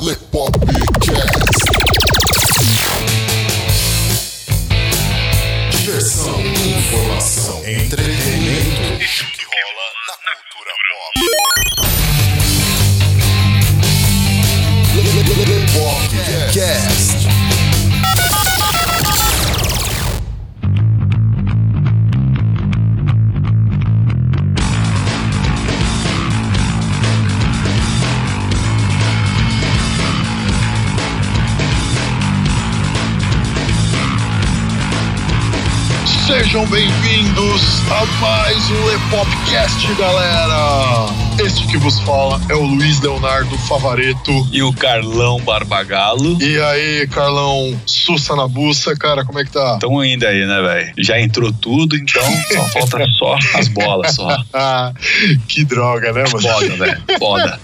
Lepopcast. Sejam bem-vindos a mais um Lepopcast, galera! Este que vos fala é o Luiz Leonardo Favareto. E o Carlão Barbagalo. E aí, Carlão, sussa na buça, cara, como é que tá? Estão indo aí, né, velho? Já entrou tudo, então só falta só as bolas, só. Ah, que droga, né, mano? Foda, velho. Foda.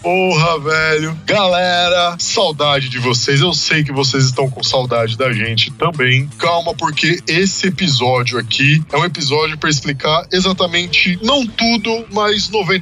Porra, velho. Galera, saudade de vocês. Eu sei que vocês estão com saudade da gente também. Calma, porque esse episódio aqui é um episódio para explicar exatamente, não tudo, mas 90%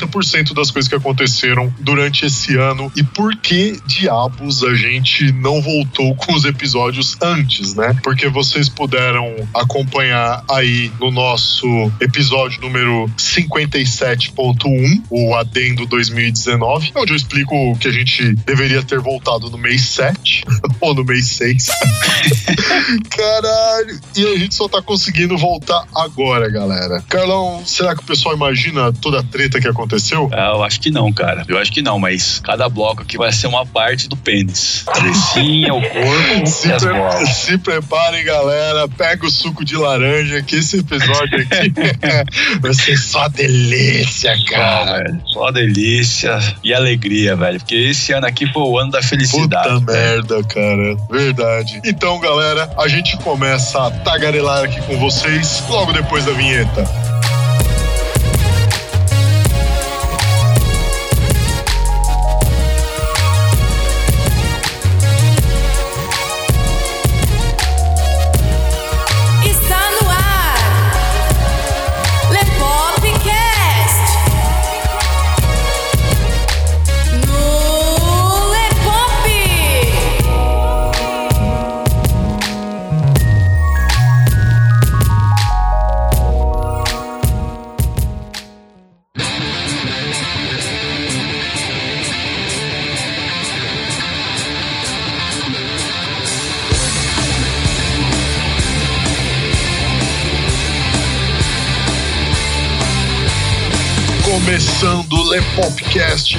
das coisas que aconteceram durante esse ano e por que diabos a gente não voltou com os episódios antes, né? Porque vocês puderam acompanhar aí no nosso episódio número 57.1, o Adendo 2019, onde eu explico que a gente deveria ter voltado no mês 7 ou no mês 6. Caralho! E a gente só tá conseguindo voltar agora, galera. Carlão, será que o pessoal imagina toda a treta que aconteceu? Ah, eu acho que não, cara. Eu acho que não, mas cada bloco aqui vai ser uma parte do pênis. Cabecinha, o corpo Se, e as bolas. se preparem, galera. Pega o suco de laranja, que esse episódio aqui vai ser só delícia, cara. velho, Só delícia e alegria, velho. Porque esse ano aqui foi o ano da felicidade. Puta velho. merda, cara. Verdade. Então, galera, a gente começa a tagarelar aqui com vocês logo depois da vinheta.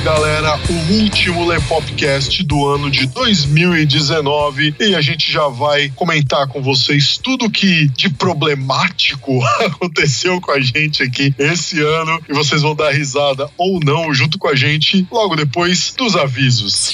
Galera, o último Lepopcast do ano de 2019 e a gente já vai comentar com vocês tudo que de problemático aconteceu com a gente aqui esse ano e vocês vão dar risada ou não junto com a gente logo depois dos avisos.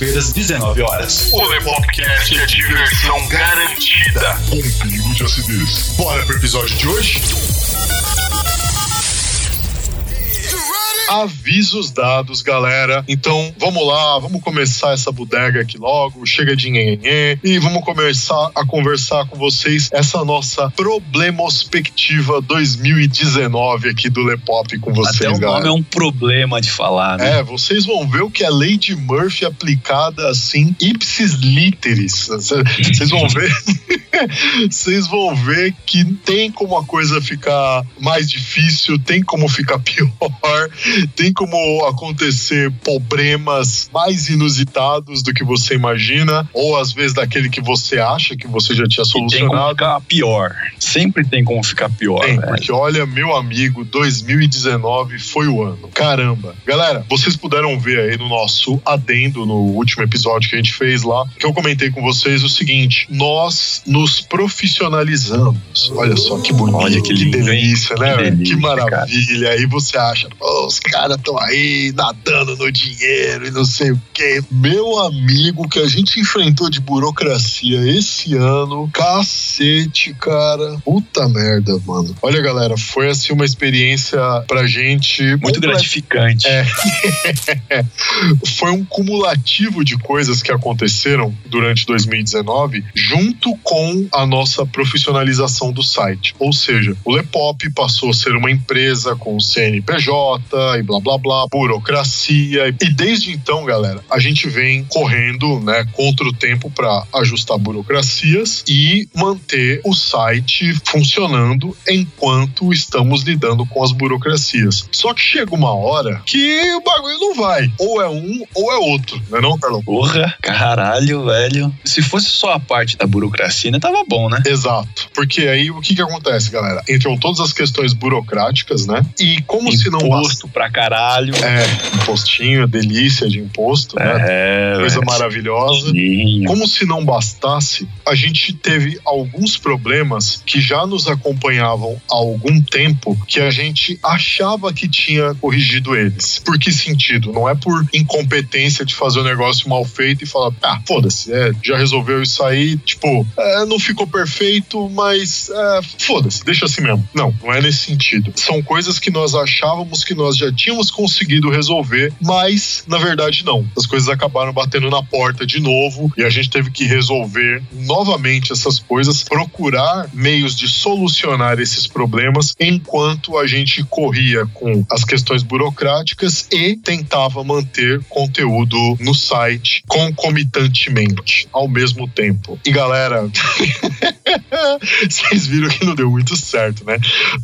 terças-feiras, 19 horas. O Lepopcast é diversão garantida. Com pingo de acidez. Bora pro episódio de hoje? Avisos dados, galera. Então, vamos lá, vamos começar essa bodega aqui logo. Chega de nhenhenhê e vamos começar a conversar com vocês essa nossa Problemospectiva 2019 aqui do Lepop com vocês, Até o nome galera. é um problema de falar, né? É, vocês vão ver o que é lei de Murphy aplicada assim, ipsis literis. Vocês vão ver. Vocês vão ver que tem como a coisa ficar mais difícil, tem como ficar pior, tem como acontecer problemas mais inusitados do que você imagina, ou às vezes daquele que você acha que você já tinha E tem como solucionado. ficar pior. Sempre tem como ficar pior, Tem, velho. porque olha, meu amigo, 2019 foi o ano. Caramba. Galera, vocês puderam ver aí no nosso adendo, no último episódio que a gente fez lá, que eu comentei com vocês o seguinte: nós nos profissionalizamos. Olha só que bonito, Olha que lindo, hein? delícia, né? Que velho? Que, delícia, maravilha. Aí você acha, os caras estão aí nadando no dinheiro e não sei o quê. Meu amigo, que a gente enfrentou de burocracia esse ano, cacete, cara. Puta merda, mano. Olha, galera, foi assim uma experiência pra gente Muito complet- gratificante. É. foi um cumulativo de coisas que aconteceram durante 2019 junto com a nossa profissionalização do site. Ou seja, o Lepop passou a ser uma empresa com CNPJ e blá blá blá, burocracia. E desde então, galera, a gente vem correndo, né, contra o tempo para ajustar burocracias e manter o site funcionando enquanto estamos lidando com as burocracias. Só que chega uma hora que o bagulho não vai. Ou é um ou é outro, não é não, Carlão? Porra, caralho, velho. Se fosse só a parte da burocracia, né, tava bom, né? Exato. Porque aí o que que acontece, galera? Entram todas as questões burocráticas, né? E como se não basta. Pra caralho. É, impostinho, delícia de imposto, né? É, Coisa velho. maravilhosa. Sim. Como se não bastasse, a gente teve alguns problemas que já nos acompanhavam há algum tempo que a gente achava que tinha corrigido eles. Por que sentido? Não é por incompetência de fazer o negócio mal feito e falar, ah, foda-se, é, já resolveu isso aí, tipo, é, não ficou perfeito, mas é, foda-se, deixa assim mesmo. Não, não é nesse sentido. São coisas que nós achávamos que nós já tínhamos conseguido resolver, mas na verdade não. As coisas acabaram batendo na porta de novo e a gente teve que resolver novamente essas coisas, procurar meios de solucionar esses problemas enquanto a gente corria com as questões burocráticas e tentava manter conteúdo no site concomitantemente, ao mesmo tempo. E galera, vocês viram que não deu muito certo, né?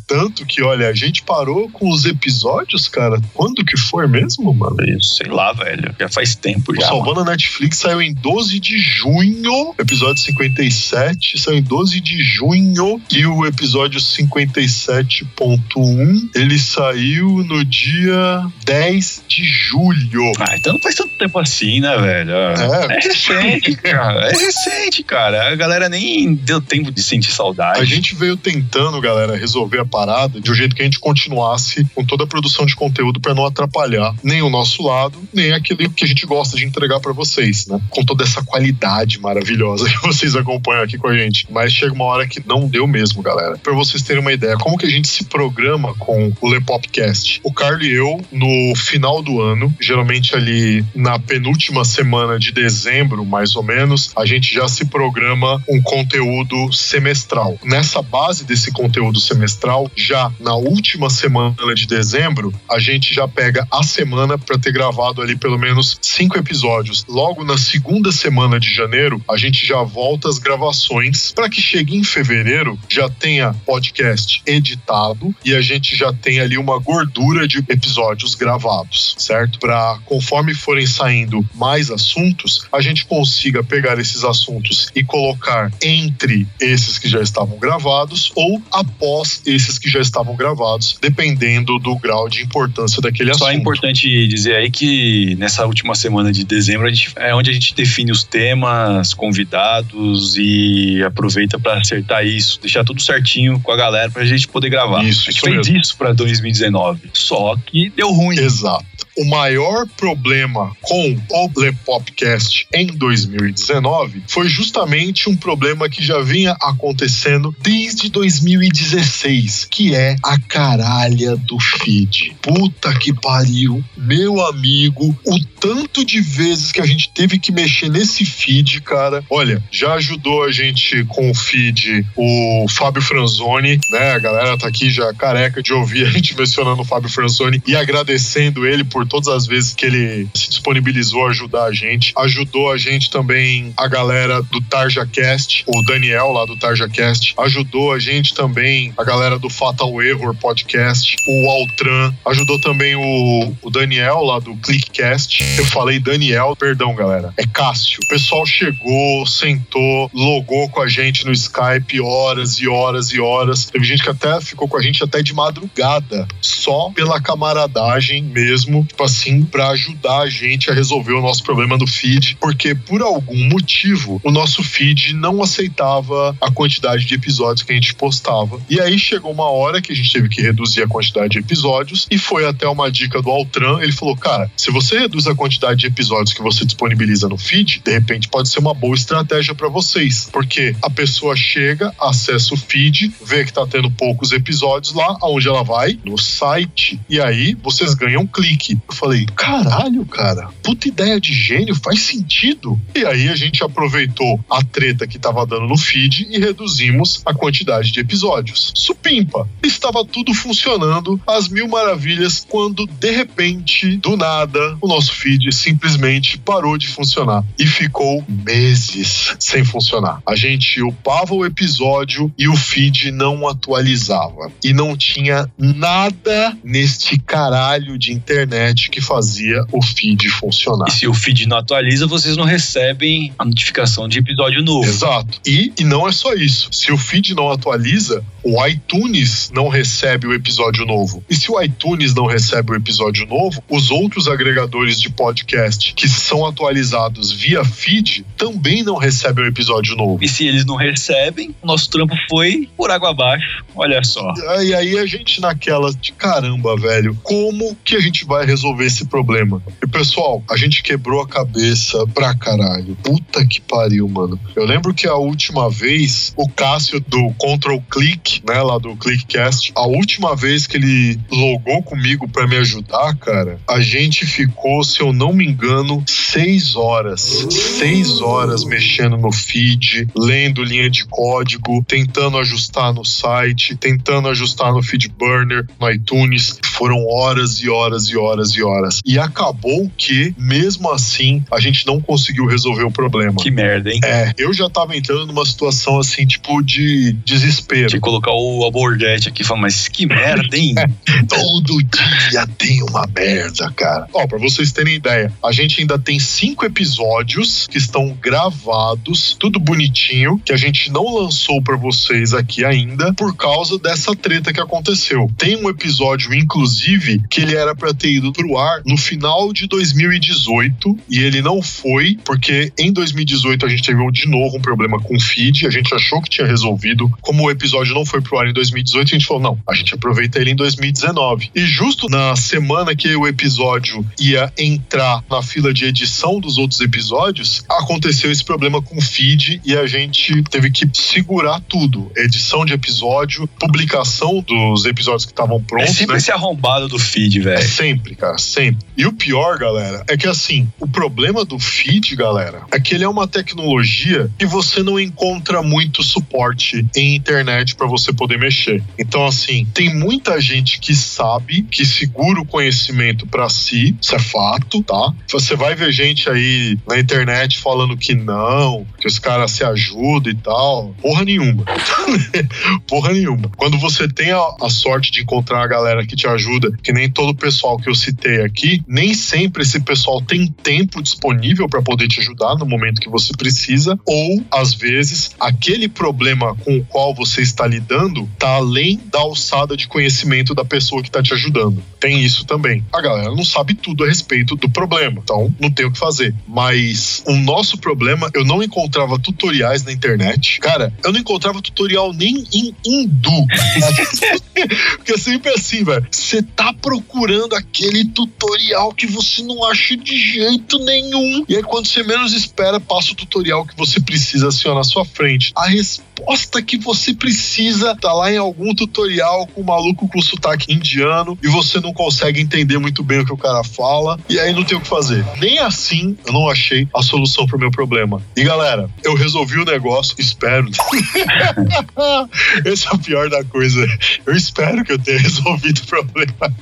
Tanto que, olha, a gente parou com os episódios, cara. Quando que foi mesmo, mano? Sei lá, velho. Já faz tempo O já. mano. Salvando a Netflix saiu em 12 de junho, episódio 57 saiu em 12 de junho e o episódio 57.1 ele saiu no dia 10 de julho. Ah, então não faz tanto tempo assim, né, velho? É. É recente, cara. É recente, cara. A galera nem deu tempo de sentir saudade. A gente veio tentando, galera, resolver a parada de um jeito que a gente continuasse com toda a produção de conteúdo para não atrapalhar nem o nosso lado, nem aquele que a gente gosta de entregar para vocês, né? Com toda essa qualidade maravilhosa que vocês acompanham aqui com a gente. Mas chega uma hora que não deu mesmo, galera. Para vocês terem uma ideia, como que a gente se programa com o Lepopcast? O Carlos e eu, no final do ano, geralmente ali na penúltima semana de dezembro, mais ou menos, a gente já se programa um conteúdo semestral. Nessa base desse conteúdo semestral, já na última semana de dezembro, a gente já pega a semana para ter gravado ali pelo menos cinco episódios. Logo na segunda semana de janeiro, a gente já volta às gravações para que chegue em fevereiro já tenha podcast editado e a gente já tenha ali uma gordura de episódios gravados, certo? Para conforme forem saindo mais assuntos, a gente consiga pegar esses assuntos e colocar entre esses que já estavam gravados ou após esses que já estavam gravados, dependendo do grau de importância daquele Só é assunto. importante dizer aí que nessa última semana de dezembro a gente, é onde a gente define os temas, convidados e aproveita pra acertar isso, deixar tudo certinho com a galera pra gente poder gravar. Isso, a gente isso fez mesmo. isso pra 2019. Só que deu ruim. Exato. O maior problema com o Lepopcast em 2019 foi justamente um problema que já vinha acontecendo desde 2016, que é a caralha do feed. Puta que pariu, meu amigo, o tanto de vezes que a gente teve que mexer nesse feed, cara. Olha, já ajudou a gente com o feed o Fábio Franzoni, né? A galera tá aqui já careca de ouvir a gente mencionando o Fábio Franzoni e agradecendo ele por todas as vezes que ele se disponibilizou a ajudar a gente. Ajudou a gente também a galera do TarjaCast, o Daniel lá do TarjaCast. Ajudou a gente também a galera do Fatal Error Podcast, o Altran. Ajudou também o, o Daniel lá do Clickcast. Eu falei Daniel, perdão, galera. É Cássio. O pessoal chegou, sentou, logou com a gente no Skype horas e horas e horas. Teve gente que até ficou com a gente até de madrugada, só pela camaradagem mesmo tipo assim, para ajudar a gente a resolver o nosso problema no feed, porque por algum motivo o nosso feed não aceitava a quantidade de episódios que a gente postava. E aí chegou uma hora que a gente teve que reduzir a quantidade de episódios e foi até uma dica do Altran, ele falou: "Cara, se você reduz a quantidade de episódios que você disponibiliza no feed, de repente pode ser uma boa estratégia para vocês, porque a pessoa chega, acessa o feed, vê que tá tendo poucos episódios lá, aonde ela vai? No site. E aí vocês ganham um clique. Eu falei: "Caralho, cara, puta ideia de gênio, faz sentido". E aí a gente aproveitou a treta que tava dando no feed e reduzimos a quantidade de episódios. Supimpa, estava tudo funcionando às mil maravilhas quando de repente, do nada, o nosso feed simplesmente parou de funcionar e ficou meses sem funcionar. A gente upava o episódio e o feed não atualizava e não tinha nada neste caralho de internet que fazia o feed funcionar. E se o feed não atualiza, vocês não recebem a notificação de episódio novo. Exato. E, e não é só isso. Se o feed não atualiza, o iTunes não recebe o episódio novo. E se o iTunes não recebe o episódio novo, os outros agregadores de podcast que são atualizados via feed também não recebem o episódio novo. E se eles não recebem, o nosso trampo foi por água abaixo. Olha só. E aí a gente naquela de caramba, velho, como que a gente vai resolver esse problema? E pessoal, a gente quebrou a cabeça pra caralho. Puta que pariu, mano. Eu lembro que a última vez, o Cássio do Control Click, né, lá do Clickcast, a última vez que ele logou comigo pra me ajudar, cara, a gente ficou, se eu não me engano, seis horas. Seis horas mexendo no feed, lendo linha de código, tentando ajustar no site, tentando ajustar no feed burner, no iTunes. Foram horas e horas e horas e horas. E acabou que, mesmo assim, a gente não conseguiu resolver o problema. Que merda, hein? É, eu já tava entrando numa situação assim, tipo, de desespero. De colocar o Alborguete aqui e falar, mas que merda, hein? Todo dia tem uma merda, cara. Ó, pra vocês terem ideia, a gente ainda tem cinco episódios que estão gravados, tudo bonitinho, que a gente não lançou pra vocês aqui ainda, por causa dessa treta que aconteceu. Tem um episódio, inclusive, que ele era pra ter ido pro ar no final de 2018 e ele não foi, porque em 2018 a gente teve de novo um problema com o feed, a gente achou que tinha resolvido. Como o episódio não foi pro ar em 2018, a gente falou: não, a gente aproveita ele em 2019. E justo na semana que o episódio ia entrar na fila de edição dos outros episódios, aconteceu esse problema com o feed e a gente teve que segurar tudo: edição de episódio, publicação dos episódios que estavam É prontos. sempre né? esse arrombado do feed, É velho. sempre, cara, sempre. E o pior, galera, é que assim, o problema do feed, galera, é que ele é uma tecnologia que você não encontra muito suporte em internet para você poder mexer. Então, assim, tem muita gente que sabe, que segura o conhecimento para si, isso é fato, tá? Você vai ver gente aí na internet falando que não, que os caras se ajudam e tal. Porra nenhuma. Porra nenhuma. Quando você tem a, a sorte de encontrar a galera que te ajuda, que nem todo o pessoal que eu citei aqui, nem sempre esse pessoal tem tempo disponível para poder te ajudar no momento que você precisa, ou às vezes aquele problema com o qual você está lidando tá além da alçada de conhecimento da pessoa que tá te ajudando. Tem isso também. A galera não sabe tudo a respeito do problema, então não tem o que fazer. Mas o nosso problema, eu não encontrava tutoriais na internet. Cara, eu não encontrava tutorial nem em hindu. Porque é sempre assim, velho. Você tá procurando aquele tutorial que você não acha de jeito nenhum. E aí, quando você menos espera, passa o tutorial que você precisa assim, ó, na sua frente. A resposta que você precisa tá lá em algum tutorial com o maluco com sotaque indiano e você não consegue entender muito bem o que o cara fala. E aí não tem o que fazer. Nem assim eu não achei a solução pro meu problema. E galera, eu resolvi o negócio, espero. Esse é o pior da coisa. Eu espero que eu tenha resolvido o problema.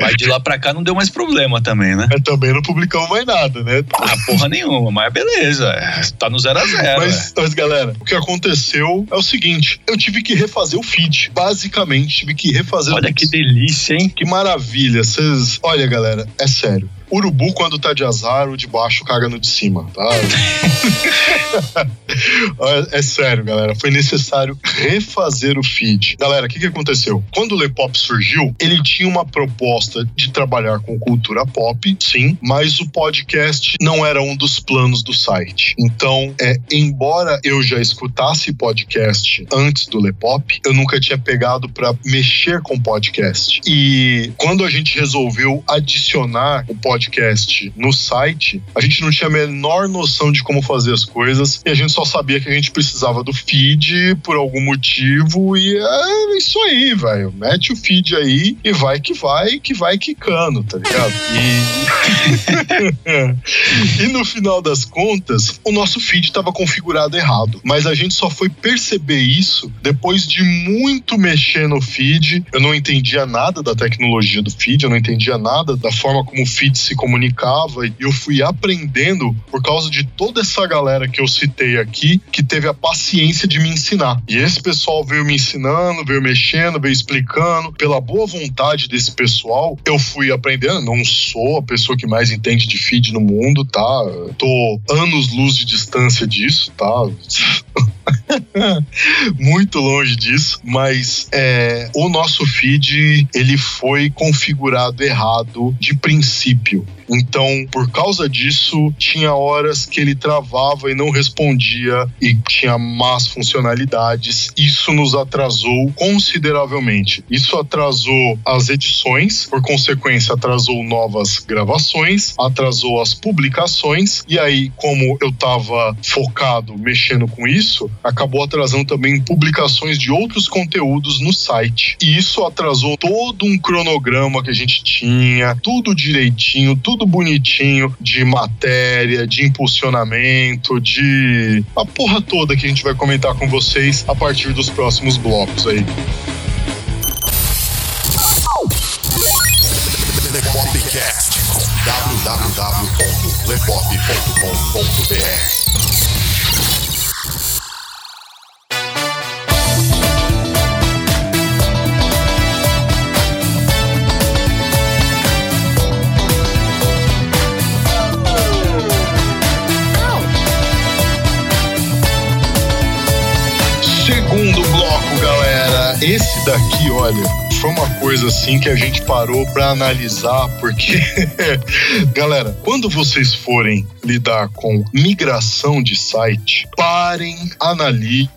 Mas de lá pra cá não deu mais problema também, né? Mas também não publicamos mais nada, né? Ah, porra nenhuma, mas beleza. é, Tá no zero a zero. Mas, mas, galera, o que aconteceu é o seguinte: eu tive que refazer o feed. Basicamente, tive que refazer é. o Olha que delícia, hein? Que maravilha. Vocês. Olha, galera, é sério. Urubu quando tá de azar, o de baixo caga no de cima, tá? é, é sério, galera. Foi necessário refazer o feed. Galera, o que, que aconteceu? Quando o Lepop surgiu, ele tinha uma proposta de trabalhar com cultura pop, sim, mas o podcast não era um dos planos do site. Então, é, embora eu já escutasse podcast antes do Lepop, eu nunca tinha pegado para mexer com podcast. E quando a gente resolveu adicionar o podcast no site, a gente não tinha a menor noção de como fazer as coisas e a gente só sabia que a gente precisava do feed por algum motivo e é isso aí, velho. Mete o feed aí e vai que vai, que vai quicando, tá ligado? E, e no final das contas, o nosso feed estava configurado errado, mas a gente só foi perceber isso depois de muito mexer no feed. Eu não entendia nada da tecnologia do feed, eu não entendia nada da forma como o feed se comunicava e eu fui aprendendo por causa de toda essa galera que eu citei aqui que teve a paciência de me ensinar. E esse pessoal veio me ensinando, veio mexendo, veio explicando. Pela boa vontade desse pessoal, eu fui aprendendo. Não sou a pessoa que mais entende de feed no mundo, tá? Tô anos luz de distância disso, tá? Muito longe disso, mas é, o nosso feed ele foi configurado errado de princípio. Então, por causa disso, tinha horas que ele travava e não respondia e tinha más funcionalidades. Isso nos atrasou consideravelmente. Isso atrasou as edições, por consequência, atrasou novas gravações, atrasou as publicações. E aí, como eu estava focado mexendo com isso, acabou atrasando também publicações de outros conteúdos no site. E isso atrasou todo um cronograma que a gente tinha, tudo direitinho, tudo tudo bonitinho de matéria, de impulsionamento, de a porra toda que a gente vai comentar com vocês a partir dos próximos blocos aí. Www.lepop.com.br Esse daqui, olha, foi uma coisa assim que a gente parou para analisar, porque, galera, quando vocês forem lidar com migração de site, parem, analisem,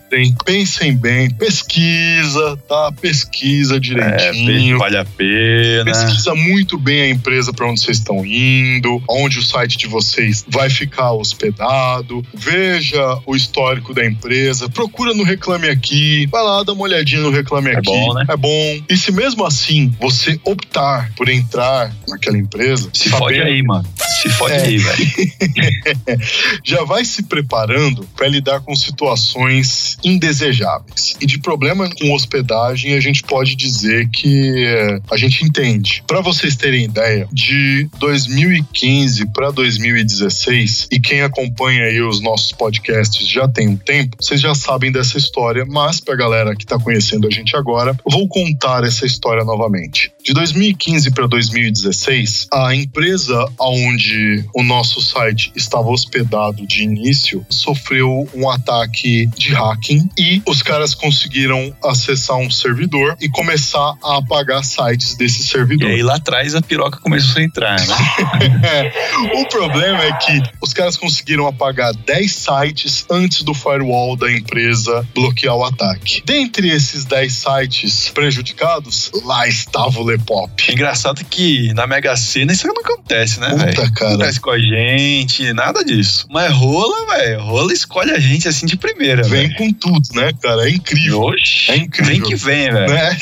pensem bem, pesquisa, tá? Pesquisa direitinho. É, vale a pena. Pesquisa muito bem a empresa para onde vocês estão indo, onde o site de vocês vai ficar hospedado. Veja o histórico da empresa, procura no Reclame Aqui, vai lá, dá uma olhadinha no Reclame É Aqui. bom, né? É bom. E se mesmo assim você optar por entrar naquela empresa, Se fode aí, mano. Se fode É. aí, velho. já vai se preparando para lidar com situações indesejáveis. E de problema com hospedagem, a gente pode dizer que eh, a gente entende. Para vocês terem ideia, de 2015 para 2016, e quem acompanha aí os nossos podcasts já tem um tempo, vocês já sabem dessa história, mas pra galera que tá conhecendo a gente agora, vou contar essa história novamente. De 2015 para 2016, a empresa onde o nosso site estava hospedado de início sofreu um ataque de hacking e os caras conseguiram acessar um servidor e começar a apagar sites desse E servidor. aí lá atrás a piroca começou a entrar, né? o problema é que os caras conseguiram apagar 10 sites antes do firewall da empresa bloquear o ataque. Dentre esses 10 sites prejudicados, lá estava o Lepop. Engraçado que na Mega Sena isso não acontece, né, velho? Não acontece com a gente, nada disso. Mas rola, velho. Rola escolhe a gente assim de primeira, Vem velho. com tudo, né, cara? É incrível. Oxi, É incrível. Vem que vem, velho. Né?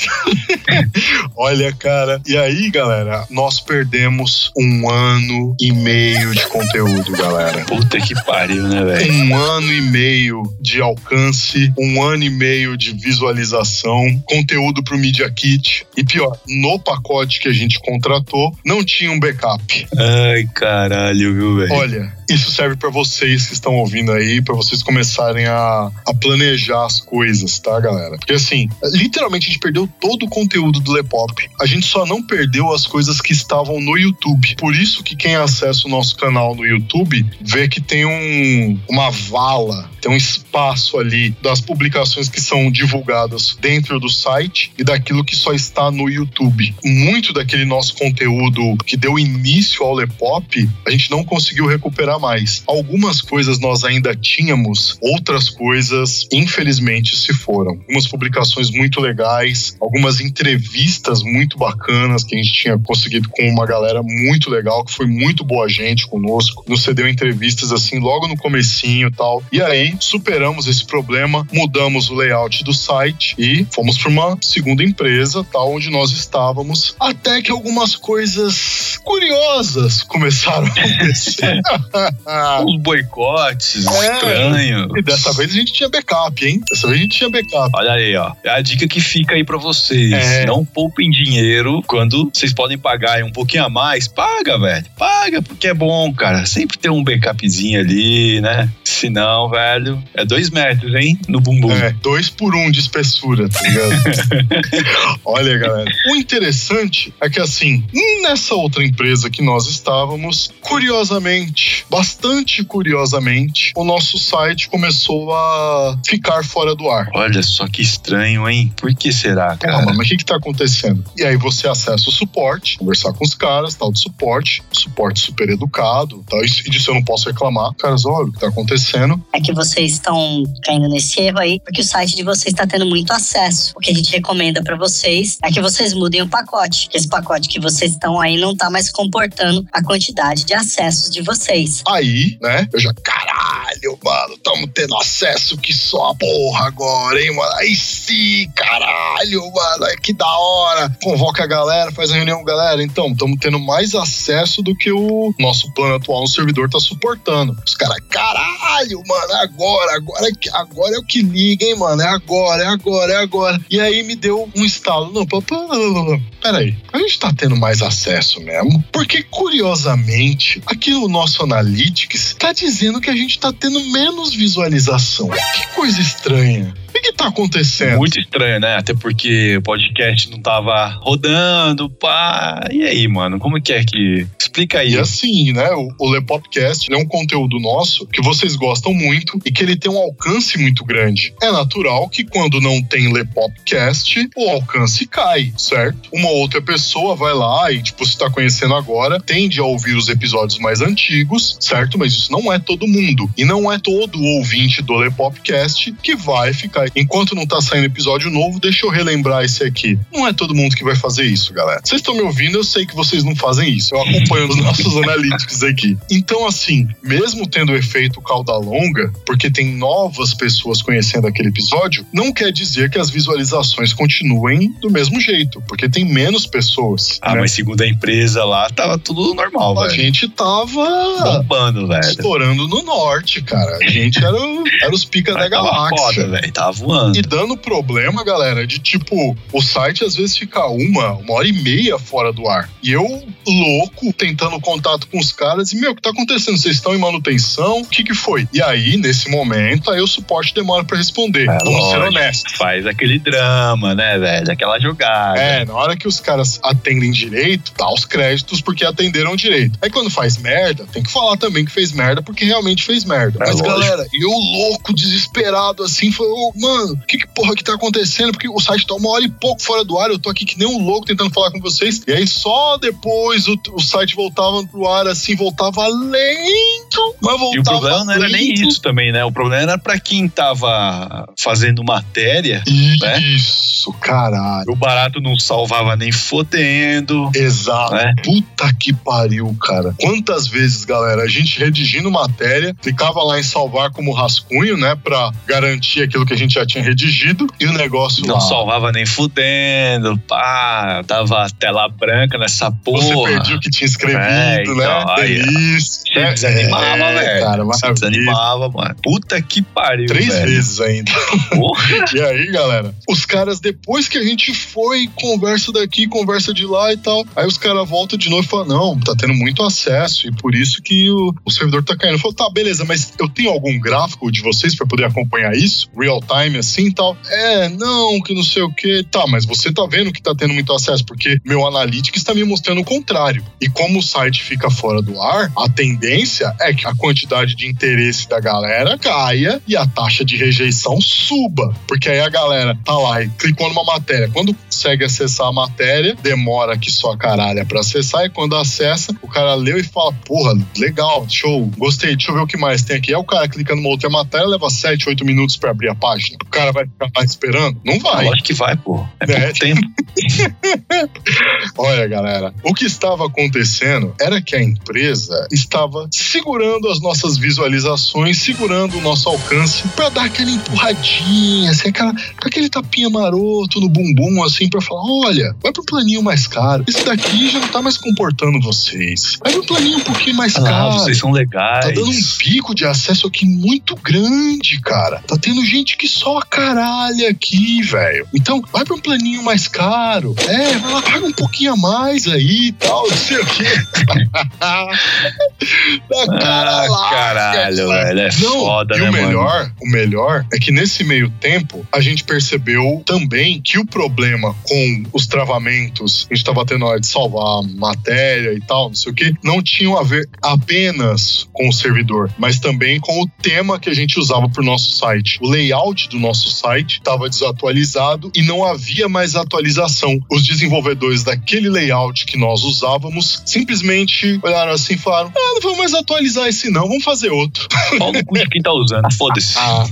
Olha, cara. E aí, galera, nós perdemos um ano e meio de conteúdo, galera. Puta que pariu, né, velho? um ano e meio de alcance, um ano e meio de visualização, conteúdo pro Media Kit. E pior, no pacote que a gente contratou não tinha um backup. Ai, caralho, viu, velho? Olha, isso serve pra vocês que estão ouvindo aí, pra vocês começarem a, a planejar as coisas, tá, galera? Porque assim, literalmente a gente perdeu todo o conteúdo do Lepop. A gente só não perdeu as coisas que estavam no YouTube. Por isso que quem acessa o nosso canal no YouTube vê que tem um, uma vala, tem um espaço ali das publicações que são divulgadas dentro do site e daquilo que só está no YouTube. Muito daquele nosso conteúdo que deu início ao Lepop, a gente não conseguiu recuperar mais. Algumas coisas nós ainda tínhamos, outras coisas, infelizmente, se foram. Algumas publicações muito legais, algumas entrevistas muito bacanas que a gente tinha conseguido com uma galera muito legal, que foi muito boa gente conosco, nos cedeu entrevistas assim logo no comecinho e tal. E aí superamos esse problema, mudamos o layout do site e fomos para uma segunda empresa, tal, onde nós estávamos, até que algumas coisas curiosas começaram a acontecer. Uns boicotes É. estranhos. e dessa vez a gente tinha backup, hein? Dessa vez a gente tinha backup. Olha aí, ó. É a dica que fica aí pra vocês. É. Não poupem dinheiro quando vocês podem pagar um pouquinho a mais. Paga, velho. Paga, porque é bom, cara. Sempre tem um backupzinho ali, né? Se não, velho, é dois metros, hein? No bumbum. É, dois por um de espessura, tá ligado? Olha, galera. O interessante é que, assim, nessa outra empresa que nós estávamos, curiosamente, bastante curiosamente, o nosso site começou a ficar fora do ar. Olha só que estranho, hein? Por que será, cara? mas o que que tá acontecendo? E aí você acessa o suporte, conversar com os caras, tal, do suporte, suporte super educado, tal, e disso eu não posso reclamar. Caras, olha o que tá acontecendo. É que vocês estão caindo nesse erro aí, porque o site de vocês está tendo muito acesso. O que a gente recomenda para vocês é que vocês mudem o pacote. Que esse pacote que vocês estão aí não tá mais comportando a quantidade de acessos de vocês. Aí, né, eu já, caralho, mano, tamo tendo acesso que só a porra agora, hein, mano. Aí sim, caralho, mano, que da hora. Convoca a galera, faz a reunião, galera. Então, tamo tendo mais acesso do que o nosso plano atual no servidor tá suportando. Os caras, caralho, mano, é agora, agora, é agora é o que liga, hein, mano, é agora, é agora, é agora. E aí me deu um estalo. Não, peraí, a gente tá tendo mais acesso mesmo? Porque, curiosamente, aqui o nosso Analytics tá dizendo que a gente tá tendo menos visualização. Que coisa estranha. O que que tá acontecendo? Muito estranho, né? Até porque o podcast não tava rodando, pá. E aí, mano? Como que é que. Explica aí. E assim, né? O, o Lepopcast é um conteúdo nosso que vocês gostam muito e que ele tem um alcance muito grande. É natural que quando não tem Lepopcast, o alcance cai, certo? Uma outra pessoa vai lá e, tipo, se tá conhecendo agora, tende a ouvir os episódios mais antigos, certo? Mas isso não é todo mundo. E não é todo ouvinte do Lepopcast que vai ficar. Enquanto não tá saindo episódio novo, deixa eu relembrar esse aqui. Não é todo mundo que vai fazer isso, galera. Vocês estão me ouvindo, eu sei que vocês não fazem isso. Eu acompanho os nossos analíticos aqui. Então, assim, mesmo tendo o efeito cauda longa, porque tem novas pessoas conhecendo aquele episódio, não quer dizer que as visualizações continuem do mesmo jeito, porque tem menos pessoas. Ah, né? mas segundo a empresa lá, tava tudo normal, a velho. gente tava Bombando, velho. estourando no norte, cara. A gente era, era os pica da galáxia. foda, velho. Tava voando. E dando problema, galera, de tipo, o site às vezes fica uma, uma hora e meia fora do ar. E eu, louco, tentando contato com os caras, e meu, o que tá acontecendo? Vocês estão em manutenção? O que que foi? E aí, nesse momento, aí o suporte demora pra responder. É, Vamos ser lógico. honestos. Faz aquele drama, né, velho? Aquela jogada. É, na hora que os caras atendem direito, dá os créditos porque atenderam direito. Aí quando faz merda, tem que falar também que fez merda porque realmente fez merda. É, Mas lógico. galera, eu louco, desesperado assim, falei, ô, mano, o que que porra que tá acontecendo? Porque o site tá uma hora e pouco fora do ar, eu tô aqui que nem um louco tentando falar com vocês. E aí só depois o, o site voltava pro ar assim, voltava lento, mas voltava E o problema não era nem lento. isso também, né? O problema era pra quem tava fazendo matéria, né? Isso, caralho. o barato não salvava nem fodendo. Exato. Né? Puta que pariu, cara. Quantas vezes, galera, a gente redigindo matéria, ficava lá em salvar como rascunho, né, Pra garantir aquilo que a gente já tinha redigido e o negócio Não lá. salvava nem fudendo, pá, tava tela branca nessa Você porra. perdia o que tinha Tava É, né? então. Você desanimava, É, velho. Cara, desanimava, mano. Puta que pariu, Três velho. vezes ainda. Porra. E aí, galera, os caras, depois que a gente foi, conversa daqui, conversa de lá e tal, aí os caras voltam de novo e falam: não, tá tendo muito acesso e por isso que o, o servidor tá caindo. Eu falo, tá, beleza, mas eu tenho algum gráfico de vocês pra poder acompanhar isso? Real time assim e tal? É, não, que não sei o que. Tá, mas você tá vendo que tá tendo muito acesso, porque meu Analytics está me mostrando o contrário. E como o site fica fora do ar, a tendência é que a quantidade de interesse da galera caia e a taxa de rejeição suba. Porque aí a galera tá lá e clicou numa matéria. Quando consegue acessar a matéria, demora que só caralha pra acessar. E quando acessa, o cara leu e fala: Porra, legal, show, gostei, deixa eu ver o que mais tem aqui. Aí o cara clica numa outra matéria, leva 7, 8 minutos pra abrir a página. O cara vai ficar lá esperando? Não vai. Lógico que vai, pô. É, É. tempo. Olha, galera, o que estava acontecendo era que a empresa estava segurando as nossas visualizações, segurando o nosso alcance para dar aquela empurradinha, assim, aquela, aquele tapinha maroto no bumbum, assim, para falar: olha, vai pro planinho mais caro. Esse daqui já não tá mais comportando vocês. Vai pro planinho um pouquinho mais Ah, caro. vocês são legais. Tá dando um pico de acesso aqui muito grande, cara. Tá tendo gente que só caralha aqui, velho. Então, vai pra um planinho mais caro. É, vai lá, paga um pouquinho a mais aí e tal, não sei o quê. Da cara Ah, lá, caralho, cara. velho. É Não, foda, e né, o mano? melhor, o melhor é que nesse meio tempo a gente percebeu também que o problema com os travamentos, a gente tava tendo hora de salvar matéria e tal, não sei o que, não tinham a ver apenas com o servidor, mas também com o tema que a gente usava pro nosso site. O layout do nosso site estava desatualizado e não havia mais atualização. Os desenvolvedores daquele layout que nós usávamos simplesmente olharam assim e falaram: Ah, não vamos mais atualizar esse não, vamos fazer outro. Pau no cu de quem tá usando. Foda-se. Ah.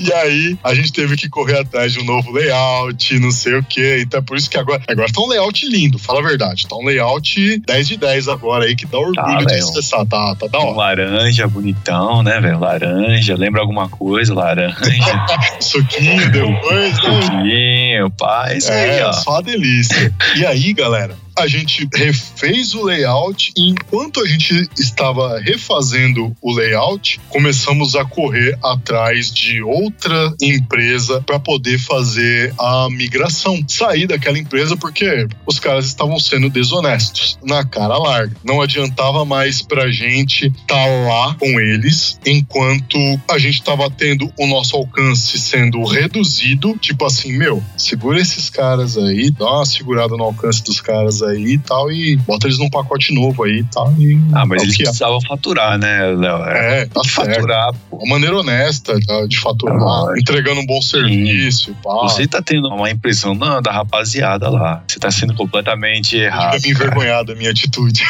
E aí, a gente teve que correr atrás de um novo layout, não sei o quê. Então é por isso que agora. Agora tá um layout lindo, fala a verdade. Tá um layout 10 de 10 agora aí, que dá orgulho Tá, de acessar. Tá, tá da Um hora. laranja bonitão, né, velho? Laranja. Lembra alguma coisa? Laranja. Suquinho depois, né? Suquinho, pá. Isso aí, É, ó. só a delícia. E aí, galera, a gente refez o layout e enquanto a gente estava refazendo o layout, começamos a correr atrás de outra empresa para poder fazer a migração. Sair daquela empresa porque os caras estavam sendo desonestos, na cara larga. Não adiantava mais pra gente estar lá com eles enquanto a gente estava tendo o nosso alcance sendo reduzido, tipo assim, meu, segura esses caras aí, dá uma segurada no alcance dos caras aí e tal, e bota eles num pacote novo aí e tal. E Ah, mas eles precisavam faturar, né, Léo? É, É, tá certo. faturar, pô. Uma maneira honesta tá, de faturar, Ah, entregando um bom serviço e pá. Você tá tendo uma impressão não, da rapaziada lá. Você tá sendo completamente errado. Fica me envergonhado da minha atitude.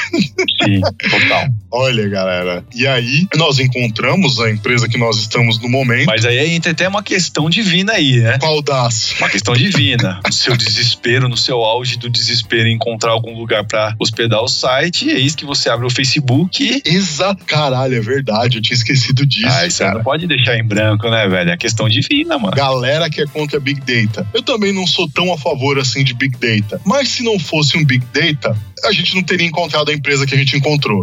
Sim, total. Olha, galera. E aí, nós encontramos a empresa que nós estamos no momento. Mas aí entra até uma questão divina aí, né? Das? Uma questão divina. No seu desespero, no seu auge do desespero, em encontrar algum lugar pra hospedar o site, é isso que você abre o Facebook e. Exato. Caralho, é verdade. Eu tinha esquecido disso, ah, isso aí cara. não pode deixar em branco, né, velho? É questão divina, mano. Galera que é contra Big Data. Eu também não sou tão a favor assim de Big Data. Mas se não fosse um Big Data, a gente não teria encontrado a empresa que a gente encontrou.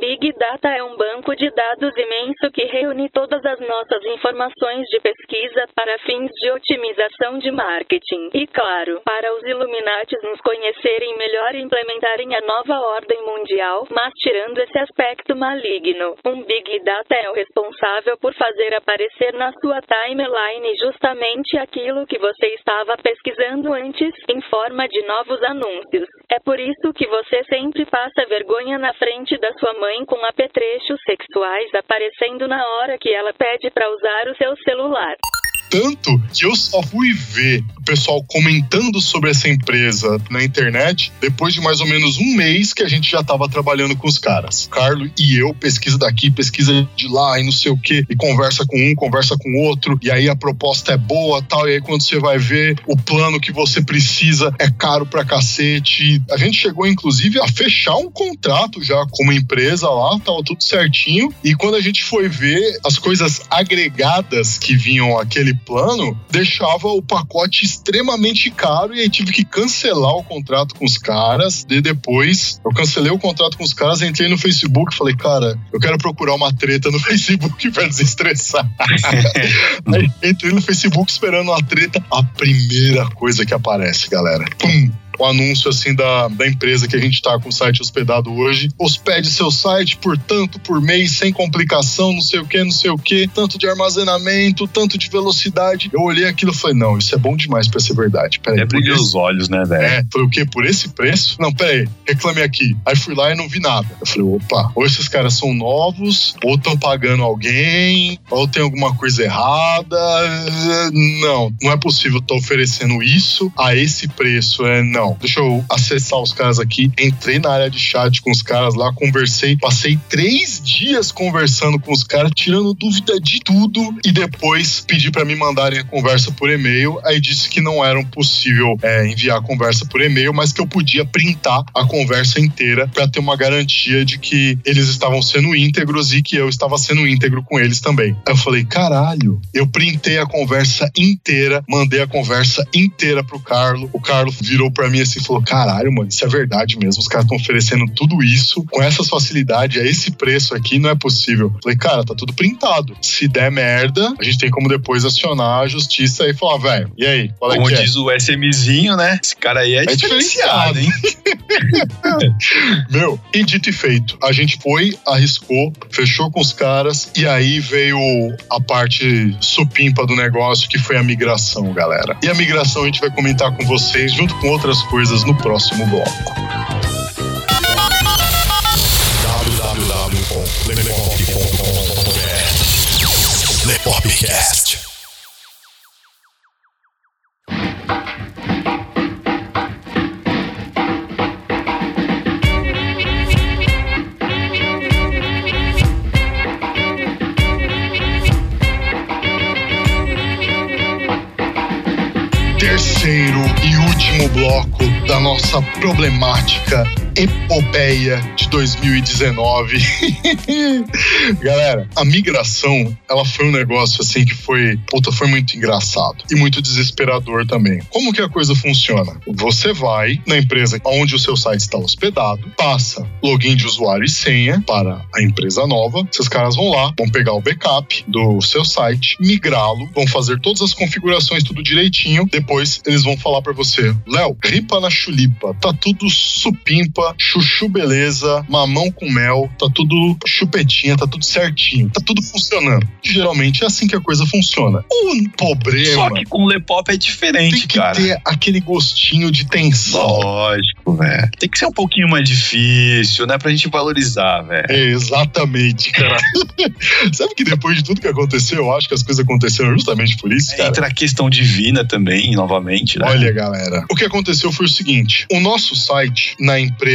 Big Data é um banco de dados imenso que reúne todas as nossas informações de pesquisa para fins de otimização de marketing. E, claro, para os Illuminates nos conhecerem melhor e implementarem a nova ordem mundial, mas tirando esse aspecto maligno. Um Big Data é o responsável por fazer aparecer na sua timeline justamente aquilo que você estava pesquisando antes em forma de novos anúncios. É por isso que você sempre passa vergonha na frente da sua mãe com apetrechos sexuais aparecendo na hora que ela pede para usar o seu celular. Tanto que eu só fui ver o pessoal comentando sobre essa empresa na internet depois de mais ou menos um mês que a gente já estava trabalhando com os caras. Carlo e eu, pesquisa daqui, pesquisa de lá e não sei o que, e conversa com um, conversa com outro, e aí a proposta é boa tal, e aí quando você vai ver o plano que você precisa é caro pra cacete. A gente chegou, inclusive, a fechar um contrato já com uma empresa lá, tava tudo certinho, e quando a gente foi ver as coisas agregadas que vinham aquele plano, deixava o pacote extremamente caro e aí tive que cancelar o contrato com os caras. E depois eu cancelei o contrato com os caras, entrei no Facebook e falei, cara, eu quero procurar uma treta no Facebook pra desestressar. aí entrei no Facebook esperando uma treta. A primeira coisa que aparece, galera. Pum! O anúncio assim da, da empresa que a gente está com o site hospedado hoje. Hospede seu site por tanto por mês, sem complicação, não sei o que, não sei o que, tanto de armazenamento, tanto de velocidade. Eu olhei aquilo e falei, não, isso é bom demais para ser verdade. Peraí, É brilho os olhos, né, velho? é, foi o quê? Por esse preço? Não, peraí, reclame aqui. Aí fui lá e não vi nada. Eu falei, opa, ou esses caras são novos, ou estão pagando alguém, ou tem alguma coisa errada. Não, não é possível estar oferecendo isso a esse preço. É, não. Deixa eu acessar os caras aqui. Entrei na área de chat com os caras lá, conversei, passei três dias conversando com os caras, tirando dúvida de tudo, e depois pedi para me mandarem a conversa por e-mail. Aí disse que não era possível é, enviar a conversa por e-mail, mas que eu podia printar a conversa inteira para ter uma garantia de que eles estavam sendo íntegros e que eu estava sendo íntegro com eles também. Aí eu falei, caralho, eu printei a conversa inteira, mandei a conversa inteira pro Carlo. O Carlo virou para mim assim e falou: caralho, mano, isso é verdade mesmo. Os caras estão oferecendo tudo isso com essas facilidades, a esse preço aqui, não é possível. Falei, cara, tá tudo printado. Se der merda, a gente tem como depois acionar a justiça e falar, velho, e aí? Qual é Como que é? diz o SMzinho, né? Esse cara aí é, É diferenciado, hein? Meu, e dito e feito, a gente foi, arriscou, fechou com os caras e aí veio a parte supimpa do negócio que foi a migração, galera. E a migração a gente vai comentar com vocês junto com outras coisas no próximo bloco. Bloco da nossa problemática epopeia de 2019. Galera, a migração, ela foi um negócio assim que foi, puta, foi muito engraçado e muito desesperador também. Como que a coisa funciona? Você vai na empresa onde o seu site está hospedado, passa login de usuário e senha para a empresa nova. Esses caras vão lá, vão pegar o backup do seu site, migrá-lo, vão fazer todas as configurações tudo direitinho. Depois eles vão falar para você, Léo, ripa na chulipa, tá tudo supimpa, chuchu beleza, mamão com mel, tá tudo chupetinha, tá tudo certinho, tá tudo funcionando. Geralmente é assim que a coisa funciona. O problema Só que com o Lepop é tem diferente, que cara. ter aquele gostinho de tensão. Lógico, velho. Tem que ser um pouquinho mais difícil, né? Pra gente valorizar, velho. É, exatamente, cara. Sabe que depois de tudo que aconteceu, eu acho que as coisas aconteceram justamente por isso, cara. Entra a questão divina também, novamente, né? Olha, galera, o que aconteceu foi o seguinte: o nosso site, na empresa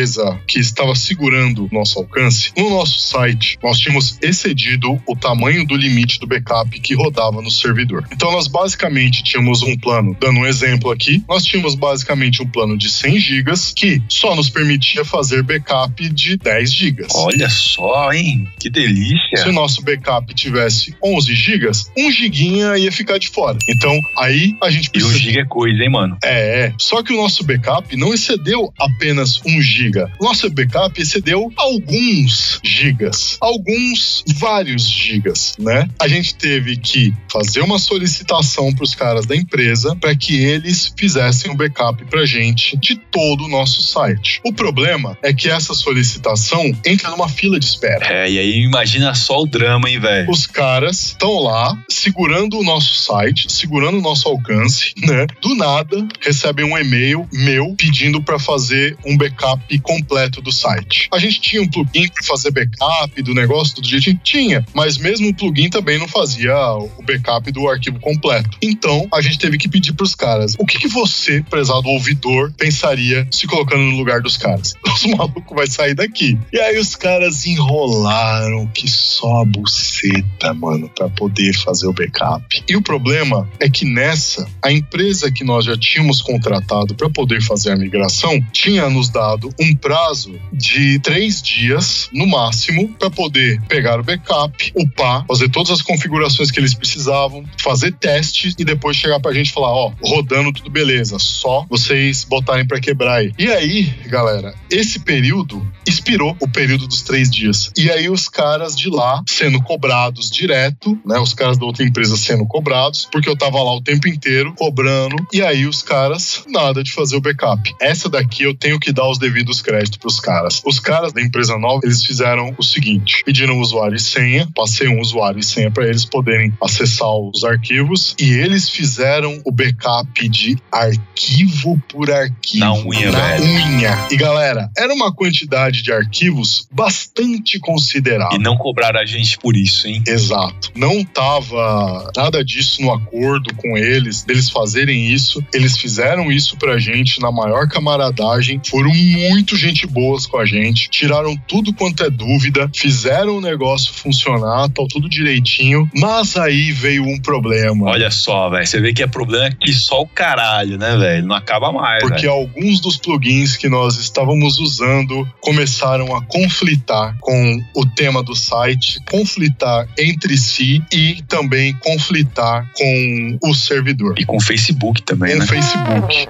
que estava segurando o nosso alcance, no nosso site, nós tínhamos excedido o tamanho do limite do backup que rodava no servidor. Então, nós basicamente tínhamos um plano, dando um exemplo aqui, nós tínhamos basicamente um plano de 100 gigas que só nos permitia fazer backup de 10 gigas. Olha só, hein? Que delícia. Se o nosso backup tivesse 11 gigas, 1 giguinha ia ficar de fora. Então, aí a gente E um precisa giga é coisa, hein, mano? é, é. Só que o nosso backup não excedeu apenas 1 giga. O nosso backup excedeu alguns gigas. Alguns, vários gigas, né? A gente teve que fazer uma solicitação para os caras da empresa para que eles fizessem um backup pra gente de todo o nosso site. O problema é que essa solicitação entra numa fila de espera. É, e aí imagina só o drama, hein, velho? Os caras estão lá segurando o nosso site, segurando o nosso alcance, né? Do nada recebem um e-mail meu pedindo para fazer um backup completo do site. A gente tinha um plugin para fazer backup do negócio, tudo jeitinho? Tinha, mas mesmo o plugin também não fazia o backup do arquivo completo. Então a gente teve que pedir para os caras: o que, que você, prezado ouvidor, pensaria se colocando no lugar dos caras? Os malucos vai sair daqui. E aí os caras enrolaram que só a buceta, mano, para poder fazer o backup. E o problema é que nessa, a empresa que nós já tínhamos contratado para poder fazer a migração, tinha nos dado um prazo de três dias, no máximo, para poder pegar o backup, upar, fazer todas as configurações que eles precisavam, fazer testes e depois chegar pra gente e falar: ó, rodando tudo beleza, só vocês botarem para quebrar aí. E aí, galera, esse período expirou o período dos três dias. E aí os caras de lá sendo cobrados direto, né? Os caras da outra empresa sendo cobrados, porque eu tava lá o tempo inteiro cobrando. E aí os caras, nada de fazer o backup. Essa daqui eu tenho que dar os devidos créditos pros caras. Os caras da empresa nova, eles fizeram o seguinte: pediram usuário e senha, passei um usuário e senha para eles poderem acessar os arquivos e eles fizeram o backup de arquivo por arquivo. Na unha, na velho. unha. E galera, era uma quantidade de arquivos bastante considerável. E não cobraram a gente por isso, hein? Exato. Não tava nada disso no acordo com eles, deles fazerem isso. Eles fizeram isso pra gente na maior camaradagem, foram muito gente boas com a gente, tiraram tudo quanto é dúvida, fizeram o negócio funcionar, tá tudo direitinho, mas aí veio um problema. Olha só, velho. Você vê que é problema que só o caralho, né, velho? Não acaba mais, Porque velho. alguns dos plugins que nós estávamos usando começaram a conflitar com o tema do site, conflitar entre si e também conflitar com o servidor. E com o Facebook também, Com o né? Facebook.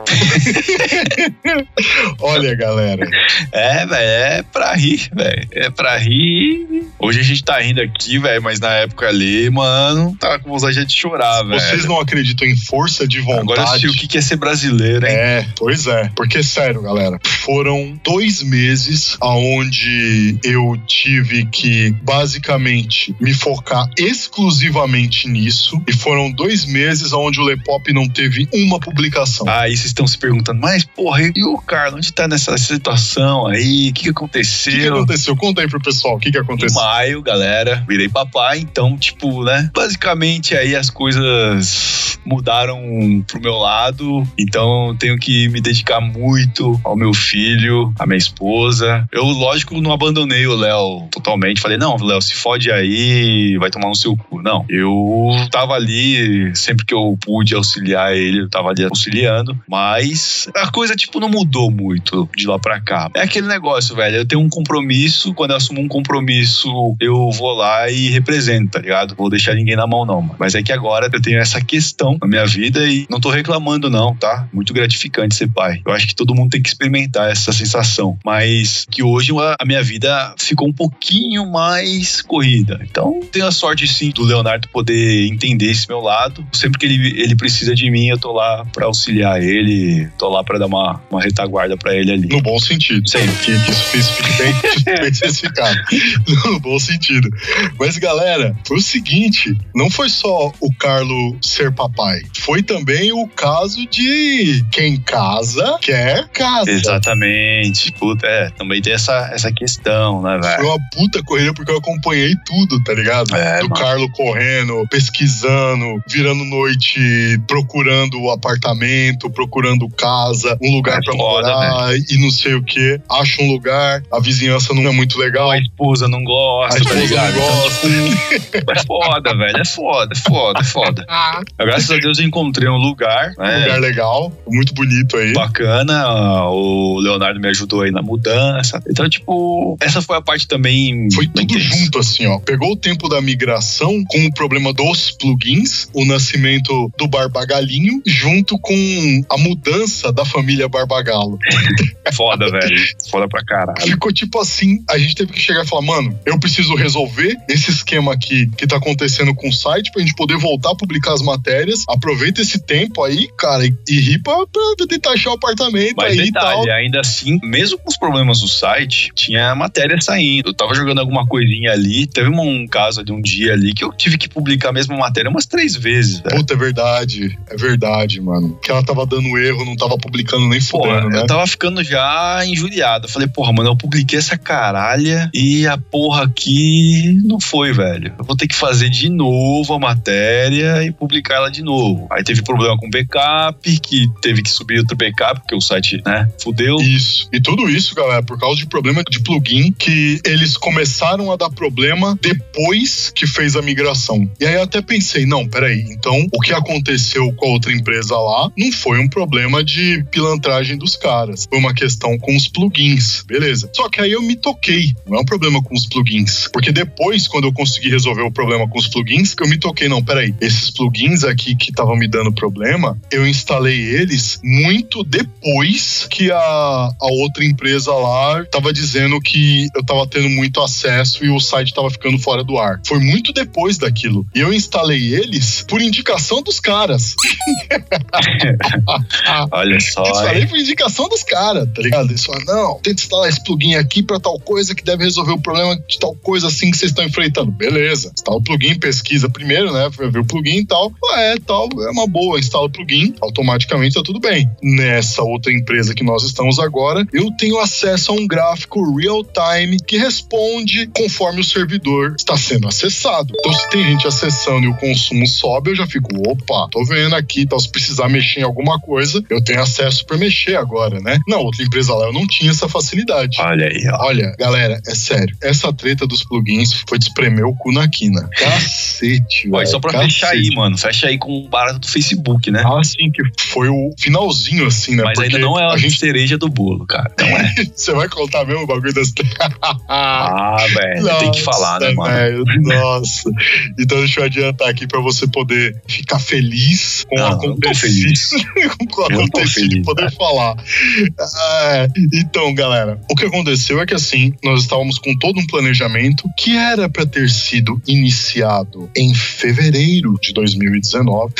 Olha, galera, É, velho, é pra rir, velho. É pra rir. Hoje a gente tá rindo aqui, velho, mas na época ali, mano, tava com vontade de chorar, velho. vocês não acreditam em força de vontade. Agora eu sei o que é ser brasileiro, hein? É, pois é. Porque, sério, galera, foram dois meses aonde eu tive que, basicamente, me focar exclusivamente nisso. E foram dois meses aonde o Lepop não teve uma publicação. Aí vocês estão se perguntando, mas porra, e o Carlos, onde tá nessa situação aí? O que, que O que, que aconteceu? aconteceu? Conta aí pro pessoal o que, que Em aconteceu. maio, galera, virei papai, então, tipo, né? Basicamente aí as coisas mudaram pro meu lado, então tenho que me dedicar muito ao meu filho, à minha esposa. Eu, lógico, não abandonei o Léo totalmente. Falei, não, Léo, se fode aí, vai tomar no seu cu. Não, eu tava ali, sempre que eu pude auxiliar ele, eu tava ali auxiliando, mas a coisa, tipo, não mudou muito de lá pra cá. É aquele negócio, velho, eu tenho um compromisso, quando eu assumo um compromisso, eu vou lá e represento, tá ligado? Vou deixar ninguém na mão, não. Mas é que agora eu tenho essa questão na minha vida e não tô reclamando, não, tá? Muito gratificante ser pai. Eu acho que todo mundo tem que experimentar essa sensação. Mas que hoje a a minha vida ficou um pouquinho mais corrida. Então, tenho a sorte, sim, do Leonardo poder entender esse meu lado. Sempre que ele, ele precisa de mim, eu tô lá pra auxiliar ele, tô lá pra dar uma, uma retaguarda pra ele ali. No bom sentido. Sempre. Que, que isso fique bem, bem especificado. No bom sentido. Mas, galera, foi o seguinte: não foi só o Carlo ser papai, foi também o caso de quem casa quer casa. Exatamente. Puta, é, também tem essa, essa questão, né, Foi velho? uma puta corrida porque eu acompanhei tudo, tá ligado? É, Do mano. Carlo correndo, pesquisando, virando noite, procurando o apartamento, procurando casa, um lugar É pra foda, morar e não sei o que. Acha um lugar, a vizinhança não é muito legal. A esposa não A gosta, tá esposa ligado? não gosta. É foda, velho. É foda, é foda, é foda. Graças a Deus eu encontrei um lugar, Um né? lugar legal, muito bonito aí. Bacana, o Leonardo me ajudou aí na mudança. Então, tipo, essa foi a parte também. Foi tudo junto, assim, ó. Pegou o tempo da migração com o problema dos plugins, o nascimento do Barbagalinho, junto com a mudança da família Barbagalo. Foda, velho. Foda pra caralho. Ficou tipo assim, a gente teve que chegar e falar, mano, eu preciso resolver esse esquema aqui que tá acontecendo com o site pra gente poder voltar a publicar as matérias. Aproveita esse tempo aí, cara, e, e ri pra, pra tentar achar o apartamento Mas aí e tal. detalhe, ainda assim, mesmo com os problemas do site, tinha matéria saindo. Eu tava jogando alguma coisinha ali. Teve um, caso de um dia ali que eu tive que publicar a mesma matéria umas três vezes, velho. Puta, é verdade. É verdade, mano. Que ela tava dando erro, não tava publicando nem fudendo, né? eu tava ficando já injuriado. Eu falei, porra, mano, eu publiquei essa caralha e a porra aqui não foi, velho. Eu vou ter que fazer de novo a matéria e publicar ela de novo. Aí teve problema com backup, que teve que subir outro backup, porque o site, né, fudeu. Isso. E tudo isso, galera, por causa de problema de plugin que eles começaram a dar problema depois que fez a migração. E aí eu até pensei, não, peraí, então o que aconteceu com a outra empresa lá não foi um problema de pilantragem dos caras, foi uma questão com os plugins, beleza. Só que aí eu me toquei, não é um problema com os plugins, porque depois, quando eu consegui resolver o problema com os plugins, que eu me toquei, não, peraí, esses plugins aqui que estavam me dando problema, eu instalei eles muito depois que a, a outra empresa lá tava dizendo que eu tava tendo muito acesso e o site tava ficando fora do ar. Foi muito depois daquilo. E eu instalei eles por indicação dos caras. Olha só. Instalei por indicação dos caras, tá ligado? Eles falaram, não, tenta instalar esse plugin aqui pra tal coisa que deve resolver o problema de tal coisa assim que vocês estão enfrentando. Beleza. Instala o plugin, pesquisa primeiro, né? Ver o plugin e tal. Ah, é, tal, é uma boa. Instala o plugin, automaticamente tá tudo bem. Nessa outra empresa que nós estamos agora, eu tenho acesso a um gráfico real-time que responde conforme o servidor está sendo acessado. Então, se tem gente acessando e o consumo sobe, eu já fico, opa, tô vendo aqui, então se precisar mexer em alguma coisa, eu tenho acesso para mexer agora, né? Na outra empresa lá, eu não tinha essa facilidade. Olha aí, ó. Olha, galera, é sério. Essa treta dos plugins foi de espremer o cu na quina. Cacete, velho, só pra cacete. fechar aí, mano. Fecha aí com o barato do Facebook, né? Ah, sim, que foi o finalzinho, assim, né? Mas ainda Porque não é a a gente. cereja do bolo, cara. Não é. Você vai contar mesmo o bagulho das. Ah, velho. Tem que falar, né, mano? Nossa. Então deixa eu adiantar aqui pra você poder ficar feliz com o acontecido. com o acontecido feliz, poder falar. Ah, então, galera, o que aconteceu é que assim, nós estávamos com todo um planejamento que era pra ter sido iniciado em fevereiro de 2019.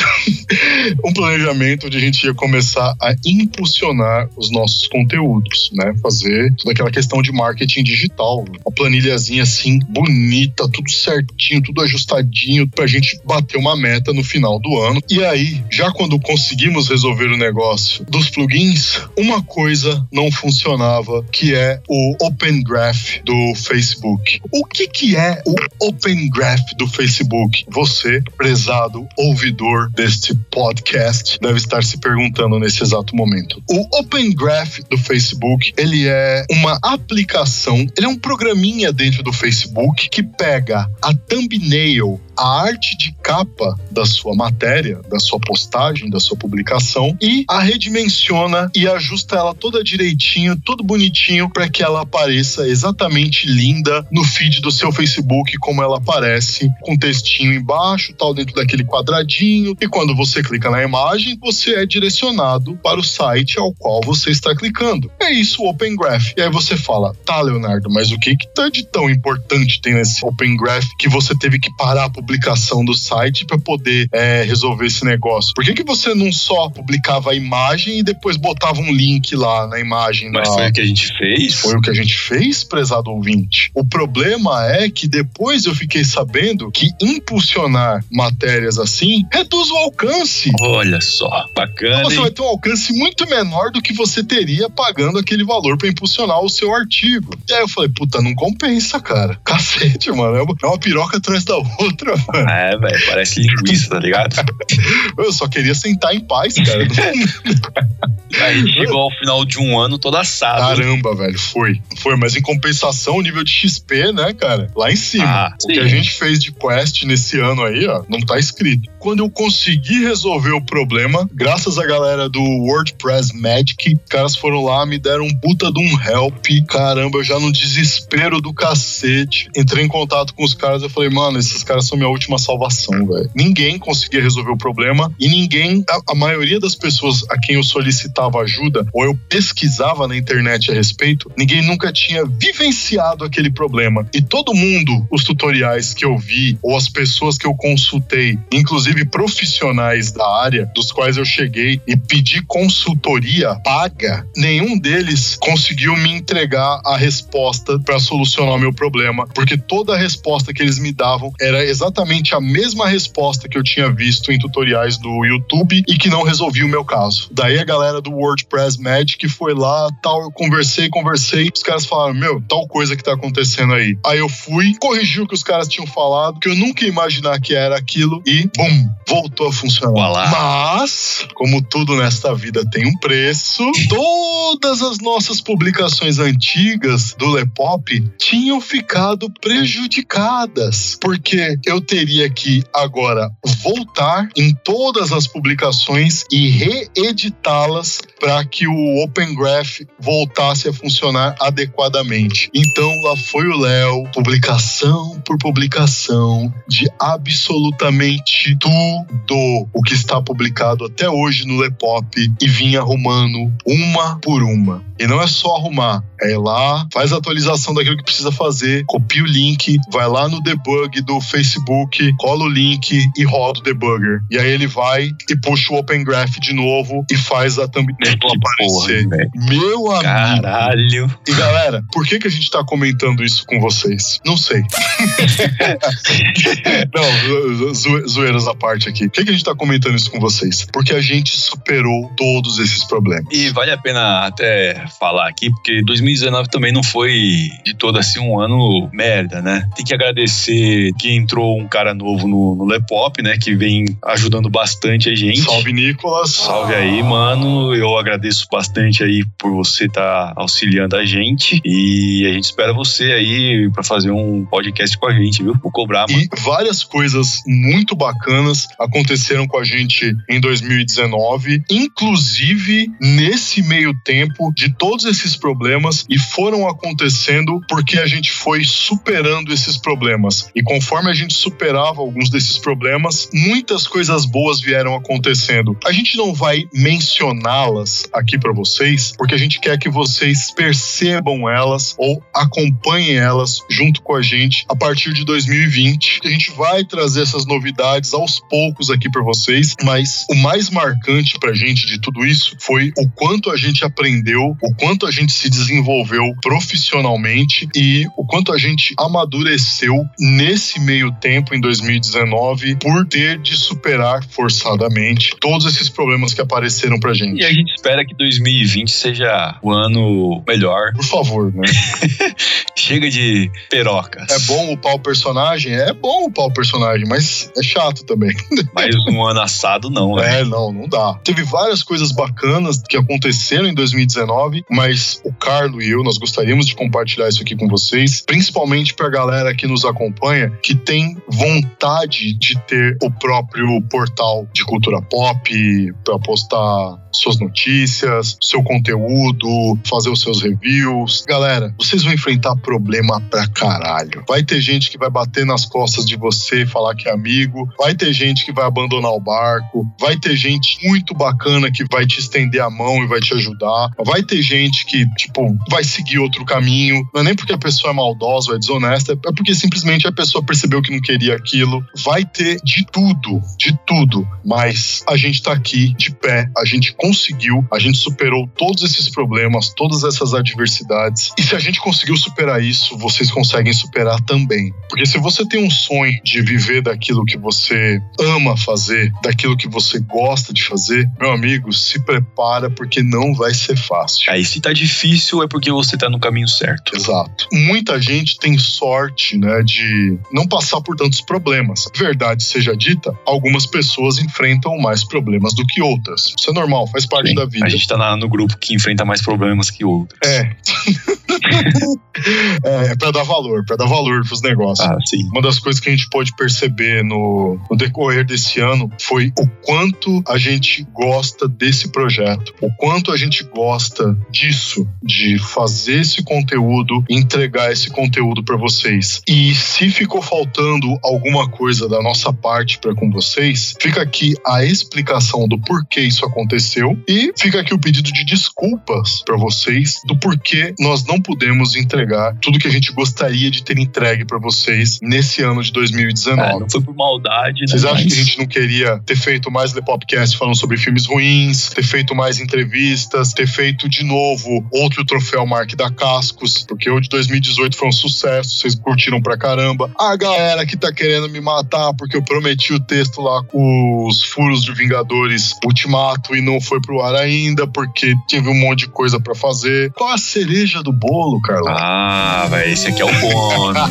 um planejamento onde a gente ia começar a impulsionar os nossos conteúdos, né? Fazer toda aquela questão de marketing digital. Uma planilhazinha assim, bonita, tudo certinho, tudo ajustadinho, pra gente bater uma meta no final do ano. E aí, já quando conseguimos resolver o negócio dos plugins, uma coisa não funcionava, que é o Open Graph do Facebook. O que que é o Open Graph do Facebook? Você, prezado ouvidor deste podcast, deve estar se perguntando nesse exato momento. O Open Graph do Facebook, ele é uma aplicação, ele é um programinha dentro do Facebook que pega a thumbnail, a arte de capa da sua matéria, da sua postagem, da sua publicação e a redimensiona e ajusta ela toda direitinho, tudo bonitinho para que ela apareça exatamente linda no feed do seu Facebook como ela aparece, com textinho embaixo, tal dentro daquele quadradinho e quando você clica na imagem, você é direcionado para o site ao qual você está clicando. É isso o Open Graph. E aí você fala, tá, Leonardo, mas o que que tá de tão importante tem nesse Open Graph que você teve que parar a publicação do site para poder é, resolver esse negócio? Por que que você não só publicava a imagem e depois botava um link lá na imagem? Mas na- foi o que a gente fez. foi o que a gente fez, prezado ouvinte. O problema é que depois eu fiquei sabendo que impulsionar matérias assim reduz o alcance. Olha só, bacana, Você hein? vai ter um alcance muito menor do que você teria pagando aquele valor para impulsionar o seu artigo. E aí eu falei, puta, não compensa, cara. Cacete, mano. É uma- piroca atrás da outra. É, velho, parece linguiça, tá ligado? Eu só queria sentar em paz, cara. A gente chegou ao final de um ano todo assado. Caramba, velho, foi. Foi, mas em compensação, o nível de XP, né, cara? Lá em cima. Ah, o que a gente fez de quest nesse ano aí, ó, não tá escrito. Quando eu consegui resolver o problema, graças à galera do WordPress Magic, os caras foram lá, me deram um puta de um help. Caramba, eu já no desespero do cacete. Entrei em contato com os caras e falei, mano, esses caras são minha última salvação, velho. Ninguém conseguia resolver o problema e ninguém, a, a maioria das pessoas a quem eu solicitava ajuda ou eu pesquisava na internet a respeito, ninguém nunca tinha vivenciado aquele problema. E todo mundo, os tutoriais que eu vi ou as pessoas que eu consultei, inclusive profissionais da área, dos quais eu cheguei e pedi consultoria paga, nenhum deles conseguiu me entregar a resposta para solucionar o meu problema, porque toda a resposta que eles me davam era exatamente a mesma resposta que eu tinha visto em tutoriais do YouTube e que não resolvia o meu caso. Daí a galera do WordPress Magic foi lá, tal, eu conversei, conversei, os caras falaram, meu, tal coisa que tá acontecendo aí. Aí eu fui, corrigi o que os caras tinham falado, que eu nunca ia imaginar que era aquilo e, bum, voltou a funcionar. Voilá. Mas, como tudo nesta vida tem um preço, todas as nossas publicações antigas do Lepop tinham ficado prejudicadas, porque eu teria que agora voltar em todas as publicações e reeditá-las para que o Open Graph voltasse a funcionar adequadamente. Então lá foi o Léo, publicação por publicação de absolutamente tudo o que está publicado até hoje no Lepop e vim arrumando uma por uma. E não é só arrumar, é ir lá, faz a atualização daquilo que precisa fazer, copia o link, vai lá no debug do Facebook, cola o link e roda o debugger. E aí ele vai e puxa o Open Graph de novo e faz a thumbnail Que porra, aparecer. Meu amigo. Caralho. E galera, por que, que a gente tá comentando isso com vocês? Não sei. Não, zo- zoeiras à parte aqui. Por que, que a gente tá comentando isso com vocês? Porque a gente superou todos esses problemas. E vale a pena até falar aqui, porque 2019 também não foi de todo assim um ano merda, né? Tem que agradecer que entrou um cara novo no, no Lepop, né? Que vem ajudando bastante a gente. Salve, Nicolas. Salve aí, mano. Eu agradeço bastante aí por você estar auxiliando a gente. E a gente espera você aí pra fazer um podcast com a gente, viu? Vou cobrar, mano. E várias coisas muito bacanas aconteceram com a gente em 2019, inclusive nesse meio tempo de todos esses problemas e foram acontecendo porque a gente foi superando esses problemas. E conforme a gente superava alguns desses problemas, muitas coisas boas vieram acontecendo. A gente não vai mencioná-las aqui para vocês, porque a gente quer que vocês percebam elas ou acompanhem elas junto com a gente a partir de 2020. A gente vai trazer essas novidades aos poucos aqui para vocês, mas o mais marcante pra gente de tudo isso foi o quanto a gente aprendeu, o quanto a gente se desenvolveu profissionalmente e o quanto a gente amadureceu nesse meio tempo em 2019 por ter de superar forçadamente todos esses problemas que apareceram pra gente. E a gente espera que 2020 seja o ano melhor. Por favor, né? Chega de perocas. É bom upar o personagem? É bom upar o personagem, mas é chato também. Mas um ano assado não, né? É, não, não dá. Teve várias coisas bacanas que aconteceram em 2019, mas o Carlo e eu, nós gostaríamos de compartilhar isso aqui com vocês, principalmente pra galera que nos acompanha, que tem vontade de ter o próprio portal de cultura pop, pra postar suas notícias, seu conteúdo, fazer os seus reviews. Galera, vocês vão enfrentar problema pra caralho. Vai ter gente que vai bater nas costas de você e falar que é amigo, vai ter gente que vai abandonar o barco, vai ter gente muito bacana que vai te estender a mão e vai te ajudar, vai ter gente que, tipo, vai seguir outro caminho. Não é nem porque a pessoa é maldosa ou é desonesta, é porque simplesmente a pessoa percebeu que não queria aquilo. Vai ter de tudo, de tudo. Mas a gente tá aqui de pé, a gente conseguiu, a gente superou todos esses problemas, todas essas adversidades. E se a gente conseguiu superar isso, vocês conseguem superar também. Porque se você tem um sonho de viver daquilo que você ama fazer, daquilo que você gosta de fazer, meu amigo, se prepara porque não vai ser fácil. Aí se tá difícil é porque você tá no caminho certo. Exato. Muita gente tem sorte, né, de não passar por tantos problemas. Verdade seja dita, algumas pessoas enfrentam mais problemas do que outras. Isso é normal, faz parte Sim, da vida. A gente tá na- no grupo que enfrenta mais problemas que outros. É. é, é pra dar valor, pra dar valor pros negócios. Ah, sim. Uma das coisas que a gente pôde perceber no, no decorrer desse ano foi o quanto a gente gosta desse projeto, o quanto a gente gosta disso, de fazer esse conteúdo, entregar esse conteúdo para vocês. E se ficou faltando alguma coisa da nossa parte para com vocês, fica aqui a explicação do porquê isso aconteceu e fica aqui o pedido de desculpas para vocês do porquê nós não pudemos entregar tudo que a gente gostaria de ter entregue pra vocês nesse ano de É, 2019. não foi por maldade, né? Vocês acham Mas- que a gente não queria ter feito mais Lepopcast falando sobre filmes ruins, ter feito mais entrevistas, ter feito de novo outro troféu Mark da Cascos, porque o de 2018 foi um sucesso, vocês curtiram pra caramba. A galera que tá querendo me matar porque eu prometi o texto lá com os furos de Vingadores Ultimato e não foi pro ar ainda porque teve um monte de coisa pra fazer. Qual a cereja do bolo, Carlos? Ah, velho, esse aqui é o bônus.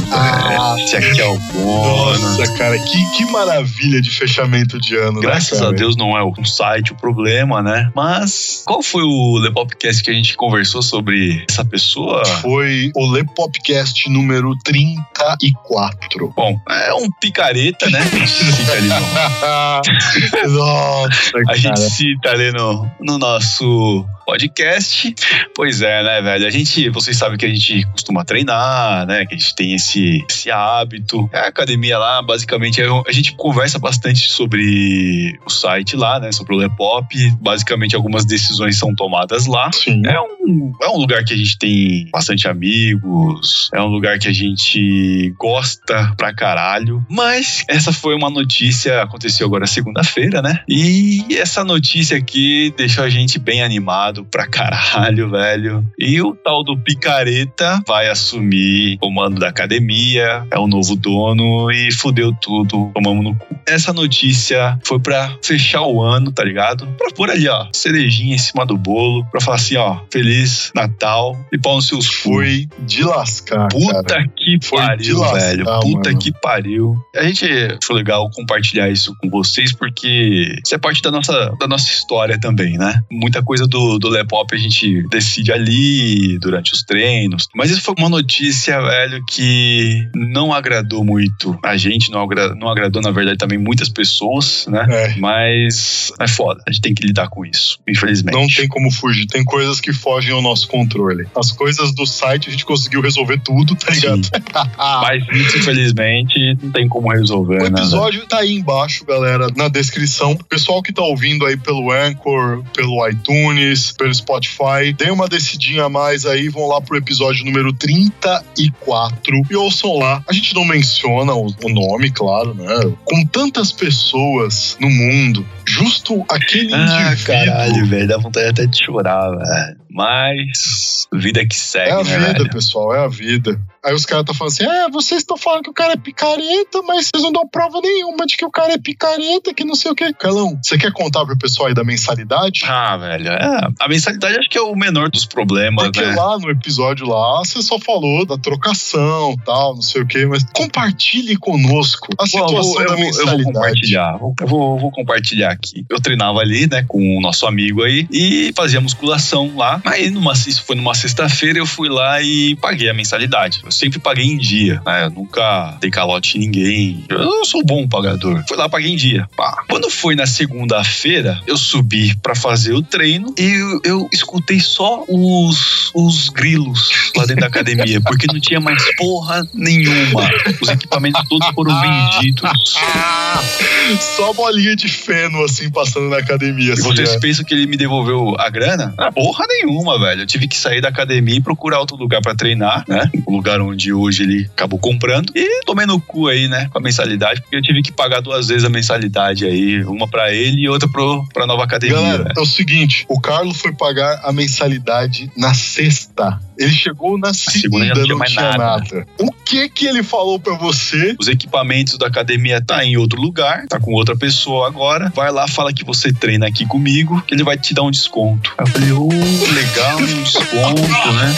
esse aqui é o bônus. Nossa, cara, que, que maravilha de fechamento de ano, Graças né, cara? a Deus não é um site o problema, né? Mas qual foi o Lepopcast que a gente conversou sobre essa pessoa? Foi o Lepopcast número 34. Bom, é um picareta, né? A gente cita ali no, Nossa, a gente cara. cita ali no, no nosso podcast. Pois é, né, velho? A gente, vocês sabem que a gente costuma treinar, né? Que a gente tem esse, esse hábito. A academia lá, basicamente, é a gente conversa bastante sobre o site lá, né? Sobre o Lepop. Basicamente, algumas decisões são tomadas lá. Sim. É um, é um lugar que a gente tem bastante amigos, é um lugar que a gente gosta pra caralho. Mas essa foi uma notícia, aconteceu agora segunda-feira, né? E essa notícia aqui deixou a gente bem animado pra caralho, velho. E o tal do Picareta vai assumir o comando da academia, é o novo dono e fudeu tudo, tomamos no cu. Essa notícia foi pra fechar o ano, tá ligado? Pra pôr ali, ó, cerejinha em cima do bolo, pra falar assim, ó, Feliz Natal e pau nos seus. Foi de lascar, Puta cara. que Foi pariu, lascar, velho. Puta mano. que pariu. A gente foi legal compartilhar isso com vocês, porque isso é parte da nossa, da nossa história também, né? Muita coisa do, do Lepop a gente decide ali durante os treinos. Mas isso foi uma notícia, velho, que não agradou muito a gente, não, agra- não agradou, na verdade, também muitas pessoas, né? É, Mas é foda, a gente tem que lidar com isso, infelizmente. não tem como fugir. Tem coisas que fogem ao nosso controle. As coisas do site a gente conseguiu resolver tudo, tá ligado? Mas isso, infelizmente, não tem como resolver, O né? episódio tá aí embaixo, galera, na descrição. Pessoal que tá ouvindo aí pelo Anchor, pelo iTunes, pelo Spotify, dê uma descidinha a mais aí, vão lá pro episódio número 34 e ouçam lá. A gente não menciona o nome, claro, né? Com tantas pessoas no mundo, justo aquele Ah, indivíduo. caralho, velho, dá vontade até de chorar, velho. Mas, vida que segue, É a né, vida, velho? pessoal, é a vida. Aí os caras estão falando assim: é, vocês estão falando que o cara é picareta, mas vocês não dão prova nenhuma de que o cara é picareta, que não sei o quê. Carlão, você quer contar pro pessoal aí da mensalidade? Ah, velho, é, a mensalidade acho que é o menor dos problemas, Porque né? lá no episódio lá, você só falou da trocação tal, não sei o quê, mas compartilhe conosco a situação vou, eu da vou- eu vou mensalidade. compartilhar. Vou- Eu vou, vou compartilhar aqui. Eu treinava ali, né, com o nosso amigo aí e fazia musculação lá. Aí, numa, isso foi numa sexta-feira, eu fui lá e paguei a mensalidade. Eu sempre paguei em dia, né? Eu nunca dei calote em ninguém. Eu sou bom pagador. Fui lá, paguei em dia. Pá. Quando foi na segunda-feira, eu subi pra fazer o treino e eu, eu escutei só os, os grilos lá dentro da academia, porque não tinha mais porra nenhuma. Os equipamentos todos foram vendidos. Só bolinha de feno, assim, passando na academia. Assim, vocês é. pensam que ele me devolveu a grana? Ah, porra nenhuma, velho. Eu tive que sair da academia e procurar outro lugar pra treinar, né? O lugar onde hoje ele acabou comprando. E tomei no cu aí, né? Com a mensalidade, porque eu tive que pagar duas vezes a mensalidade aí. Uma pra ele e outra pro, pra nova academia. Galera, velho. é o seguinte: o Carlos foi pagar a mensalidade na sexta. Ele chegou na segunda, segunda não tinha não tinha nada. nada. O que que ele falou pra você? Os equipamentos da academia tá em outro lugar, tá com outra pessoa agora. Vai lá, fala que você treina aqui comigo, que ele vai te dar um desconto. Eu falei, ô, legal, um desconto, né?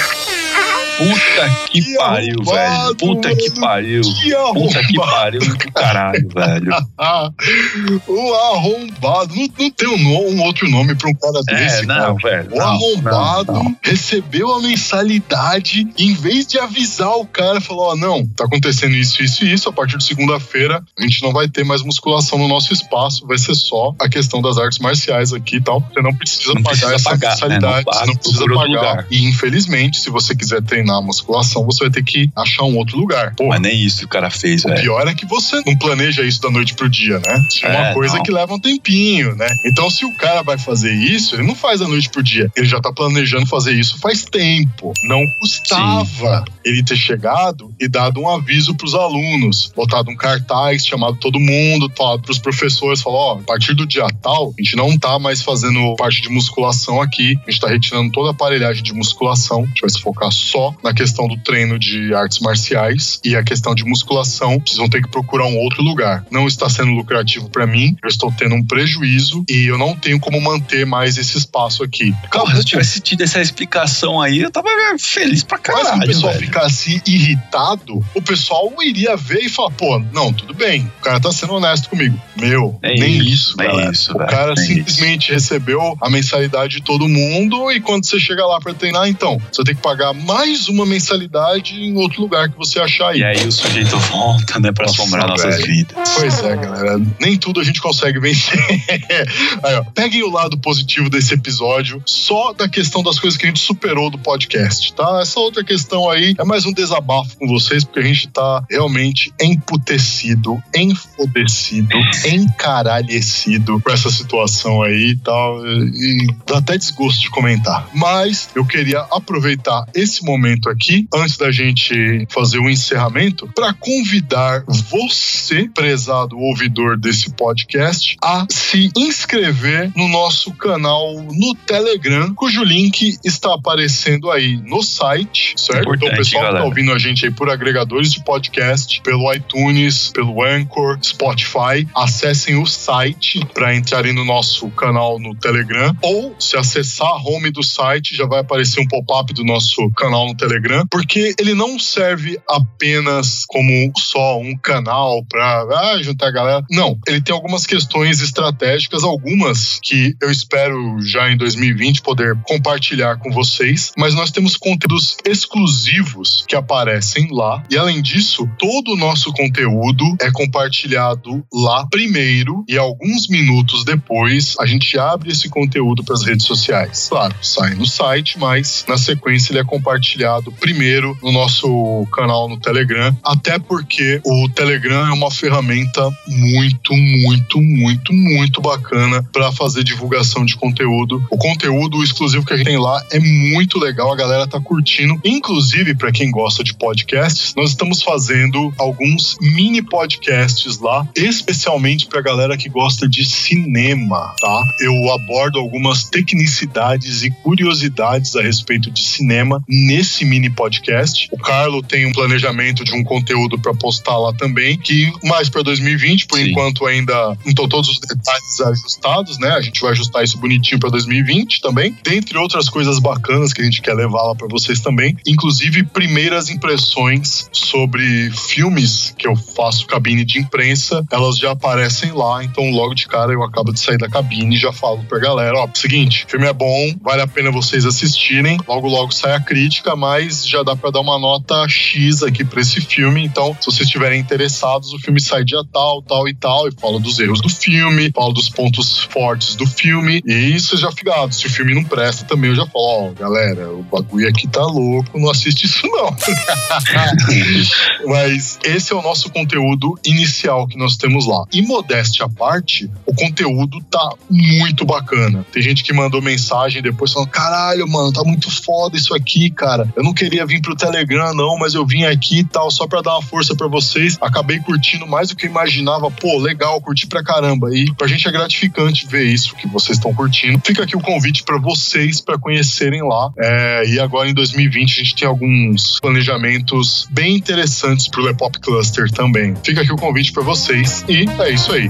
Puta que, Que pariu, velho. Puta que pariu. Que Puta que pariu do caralho, velho. O arrombado. Não, não tem um, um outro nome pra um cara desse, É, cara. não, velho. O não, arrombado não, não. recebeu a mensalidade e, em vez de avisar o cara, falou: Ó, não, tá acontecendo isso, isso e isso. A partir de segunda-feira, a gente não vai ter mais musculação no nosso espaço, vai ser só a questão das artes marciais aqui e tal. Você não precisa pagar precisa essa pagar, né? mensalidade, Não paga, você não precisa pagar. E, infelizmente, se você quiser treinar treinar musculação, você vai ter que achar um outro lugar. Pô, Mas nem isso que o cara fez, o velho. pior é que você não planeja isso da noite pro dia, né? Isso é uma É, coisa não. que leva um tempinho, né? Então, se o cara vai fazer isso, ele não faz da noite pro dia. Ele já tá planejando fazer isso faz tempo. Não custava ele ter chegado e dado um aviso pros alunos, botado um cartaz, chamado todo mundo, falado pros professores, falou, ó, a partir do dia tal, a gente não tá mais fazendo parte de musculação aqui, a gente tá retirando toda a aparelhagem de musculação, a gente vai se focar só na questão do treino de artes marciais e a questão de musculação, vocês vão ter que procurar um outro lugar. Não está sendo lucrativo para mim, eu estou tendo um prejuízo e eu não tenho como manter mais esse espaço aqui. Porra, se eu tivesse tido essa explicação aí, eu tava feliz pra Mas se caralho, o pessoal velho. ficasse irritado, o pessoal iria ver e falar, pô, não, tudo bem, o cara tá sendo honesto comigo. Meu, É nem isso, isso, é isso, o velho, cara simplesmente recebeu a mensalidade de todo mundo e quando você chega lá pra treinar, então, você tem que pagar mais uma mensalidade em outro lugar que você achar aí. E aí o sujeito volta, né, pra Nossa, assombrar nossas velho. vidas. Pois é, galera. Nem tudo a gente consegue vencer. Aí, ó, peguem o lado positivo desse episódio, só da questão das coisas que a gente superou do podcast, tá? Essa outra questão aí é mais um desabafo com vocês, porque a gente tá realmente emputecido, enfodecido, encaralhecido com essa situação aí e tal. E dá até desgosto de comentar. Mas eu queria aproveitar esse momento aqui, antes da gente fazer o encerramento, para convidar você, prezado ouvidor desse podcast, a se inscrever no nosso canal no Telegram, cujo link está aparecendo aí no site, certo? então, o Importante, pessoal que tá galera. ouvindo a gente aí por agregadores de podcast, pelo iTunes, pelo Anchor, Spotify, acessem o site para entrarem no nosso canal no Telegram, ou se acessar a home do site, já vai aparecer um pop-up do nosso canal no Telegram, porque ele não serve apenas como só um canal para ah, juntar a galera. Não, ele tem algumas questões estratégicas, algumas que eu espero já em 2020 poder compartilhar com vocês, mas nós temos conteúdos exclusivos que aparecem lá e além disso, todo o nosso conteúdo é compartilhado lá primeiro e alguns minutos depois a gente abre esse conteúdo para as redes sociais. Claro, sai no site, mas na sequência ele é compartilhado primeiro no nosso canal no Telegram, até porque o Telegram é uma ferramenta muito, muito, muito, muito bacana para fazer divulgação de conteúdo. O conteúdo exclusivo que a gente tem lá é muito legal, a galera tá curtindo. Inclusive, para quem gosta de podcasts, nós estamos fazendo alguns mini podcasts lá, especialmente pra galera que gosta de cinema, tá? Eu abordo algumas tecnicidades e curiosidades a respeito de cinema nesse mini podcast. O Carlo tem um planejamento de um conteúdo para postar lá também, que mais para 2020, por Sim. enquanto ainda não estão todos os detalhes ajustados, né? A gente vai ajustar isso bonitinho para 2020 também. Dentre outras coisas bacanas que a gente quer levar lá para vocês também, inclusive primeiras impressões sobre filmes que eu faço cabine de imprensa, elas já aparecem lá, então logo de cara eu acabo de sair da cabine e já falo pra galera, ó, seguinte, o filme é bom, vale a pena vocês assistirem, logo logo sai a crítica, mas já dá pra dar uma nota X aqui pra esse filme, então se vocês estiverem interessados, o filme sai dia tal, tal e tal, e fala dos erros do filme, fala dos pontos fortes do filme, e vocês já ficam, se o filme não presta também, eu já falo, ó, galera, o bagulho aqui tá louco, não assiste isso não. Mas esse é o nosso conteúdo inicial que nós temos lá. E modéstia à parte, o conteúdo tá muito bacana. Tem gente que mandou mensagem depois falando: caralho, mano, tá muito foda isso aqui, cara. Eu não queria vir pro Telegram, não, mas eu vim aqui e tal, só pra dar uma força pra vocês. Acabei curtindo mais do que eu imaginava. Pô, legal, curti pra caramba. E pra gente é gratificante ver isso que vocês estão curtindo. Fica aqui o convite pra vocês pra conhecerem lá. É, e agora em 2020 a gente tem alguns planejamentos bem interessantes pro Lepop Cluster também. Fica aqui o convite pra vocês e é isso aí.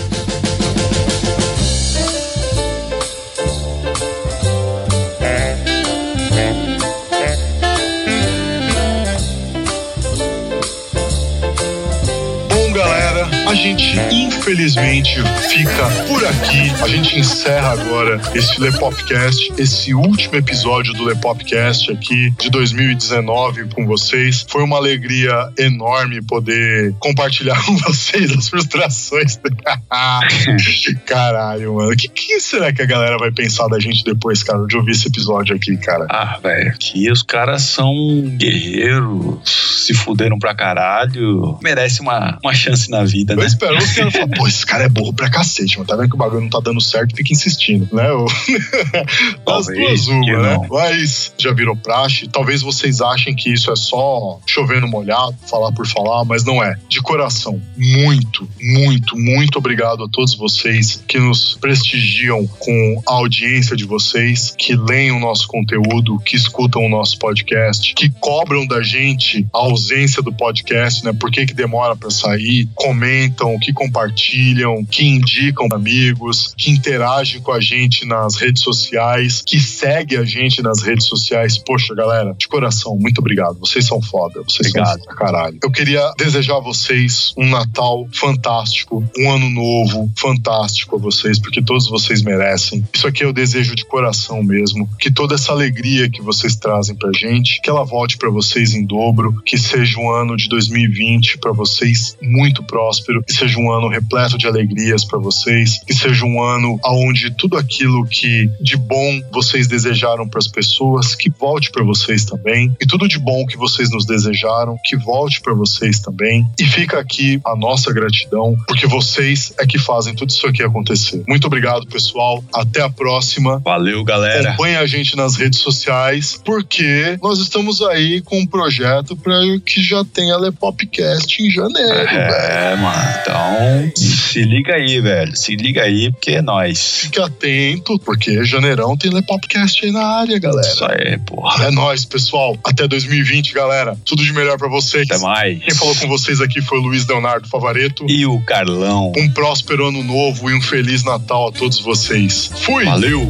a gente infelizmente fica por aqui. A gente encerra agora esse Lepopcast, esse último episódio do Lepopcast aqui de 2019 com vocês. Foi uma alegria enorme poder compartilhar com vocês as frustrações. Caralho, mano. O que, que será que a galera vai pensar da gente depois, cara, de ouvir esse episódio aqui, cara? Ah, velho, que os caras são guerreiros, se fuderam pra caralho, merece uma, uma chance na vida, Eu né? espero os caras falar, pô, esse cara é burro pra cacete, mano. Tá vendo que o bagulho não tá dando certo, fica insistindo, né? O- As duas uma, né? Mas já virou praxe. Talvez vocês achem que isso é só chovendo molhado, falar por falar, mas não é. De coração, muito, muito, muito obrigado a todos vocês que nos prestigiam com a audiência de vocês, que leem o nosso conteúdo, que escutam o nosso podcast, que cobram da gente a ausência do podcast, né? Por que, que demora pra sair? Comentam, que compartilham, que indicam amigos, que interagem com a gente nas redes sociais, que segue a gente nas redes sociais. Poxa, galera, de coração, muito obrigado. Vocês são foda. Vocês Obrigado. são pra caralho. Eu queria desejar a vocês um Natal fantástico, um ano novo fantástico a vocês, porque todos vocês merecem. Isso aqui eu desejo de coração mesmo. Que toda essa alegria que vocês trazem pra gente, que ela volte pra vocês em dobro, que seja um ano de 2020 pra vocês muito próspero, que seja um ano repleto de alegrias pra vocês, que seja um ano onde tudo aquilo que de bom vocês desejaram pras pessoas, que volte pra vocês também, e tudo de bom que vocês nos desejaram, que volte pra vocês também. E fica aqui a nossa gratidão, porque vocês é que fazem tudo isso aqui acontecer. Muito obrigado, pessoal. Até a próxima. Valeu, galera. Acompanhe a gente nas redes sociais, porque nós estamos aí com um projeto para que já tenha Lepopcast em janeiro, velho. É, mano. Então, se liga aí, velho. Se liga aí, porque é nóis. Fique atento, porque janeirão tem Lepopcast aí na área, galera. Isso aí, porra. É nóis, pessoal. Até 2020, galera. Tudo de melhor para vocês. Até mais. Quem falou com vocês aqui foi o Luiz Leonardo Favareto. E o Carlão. Um próspero ano novo e um feliz Natal a todos vocês. Fui! Valeu.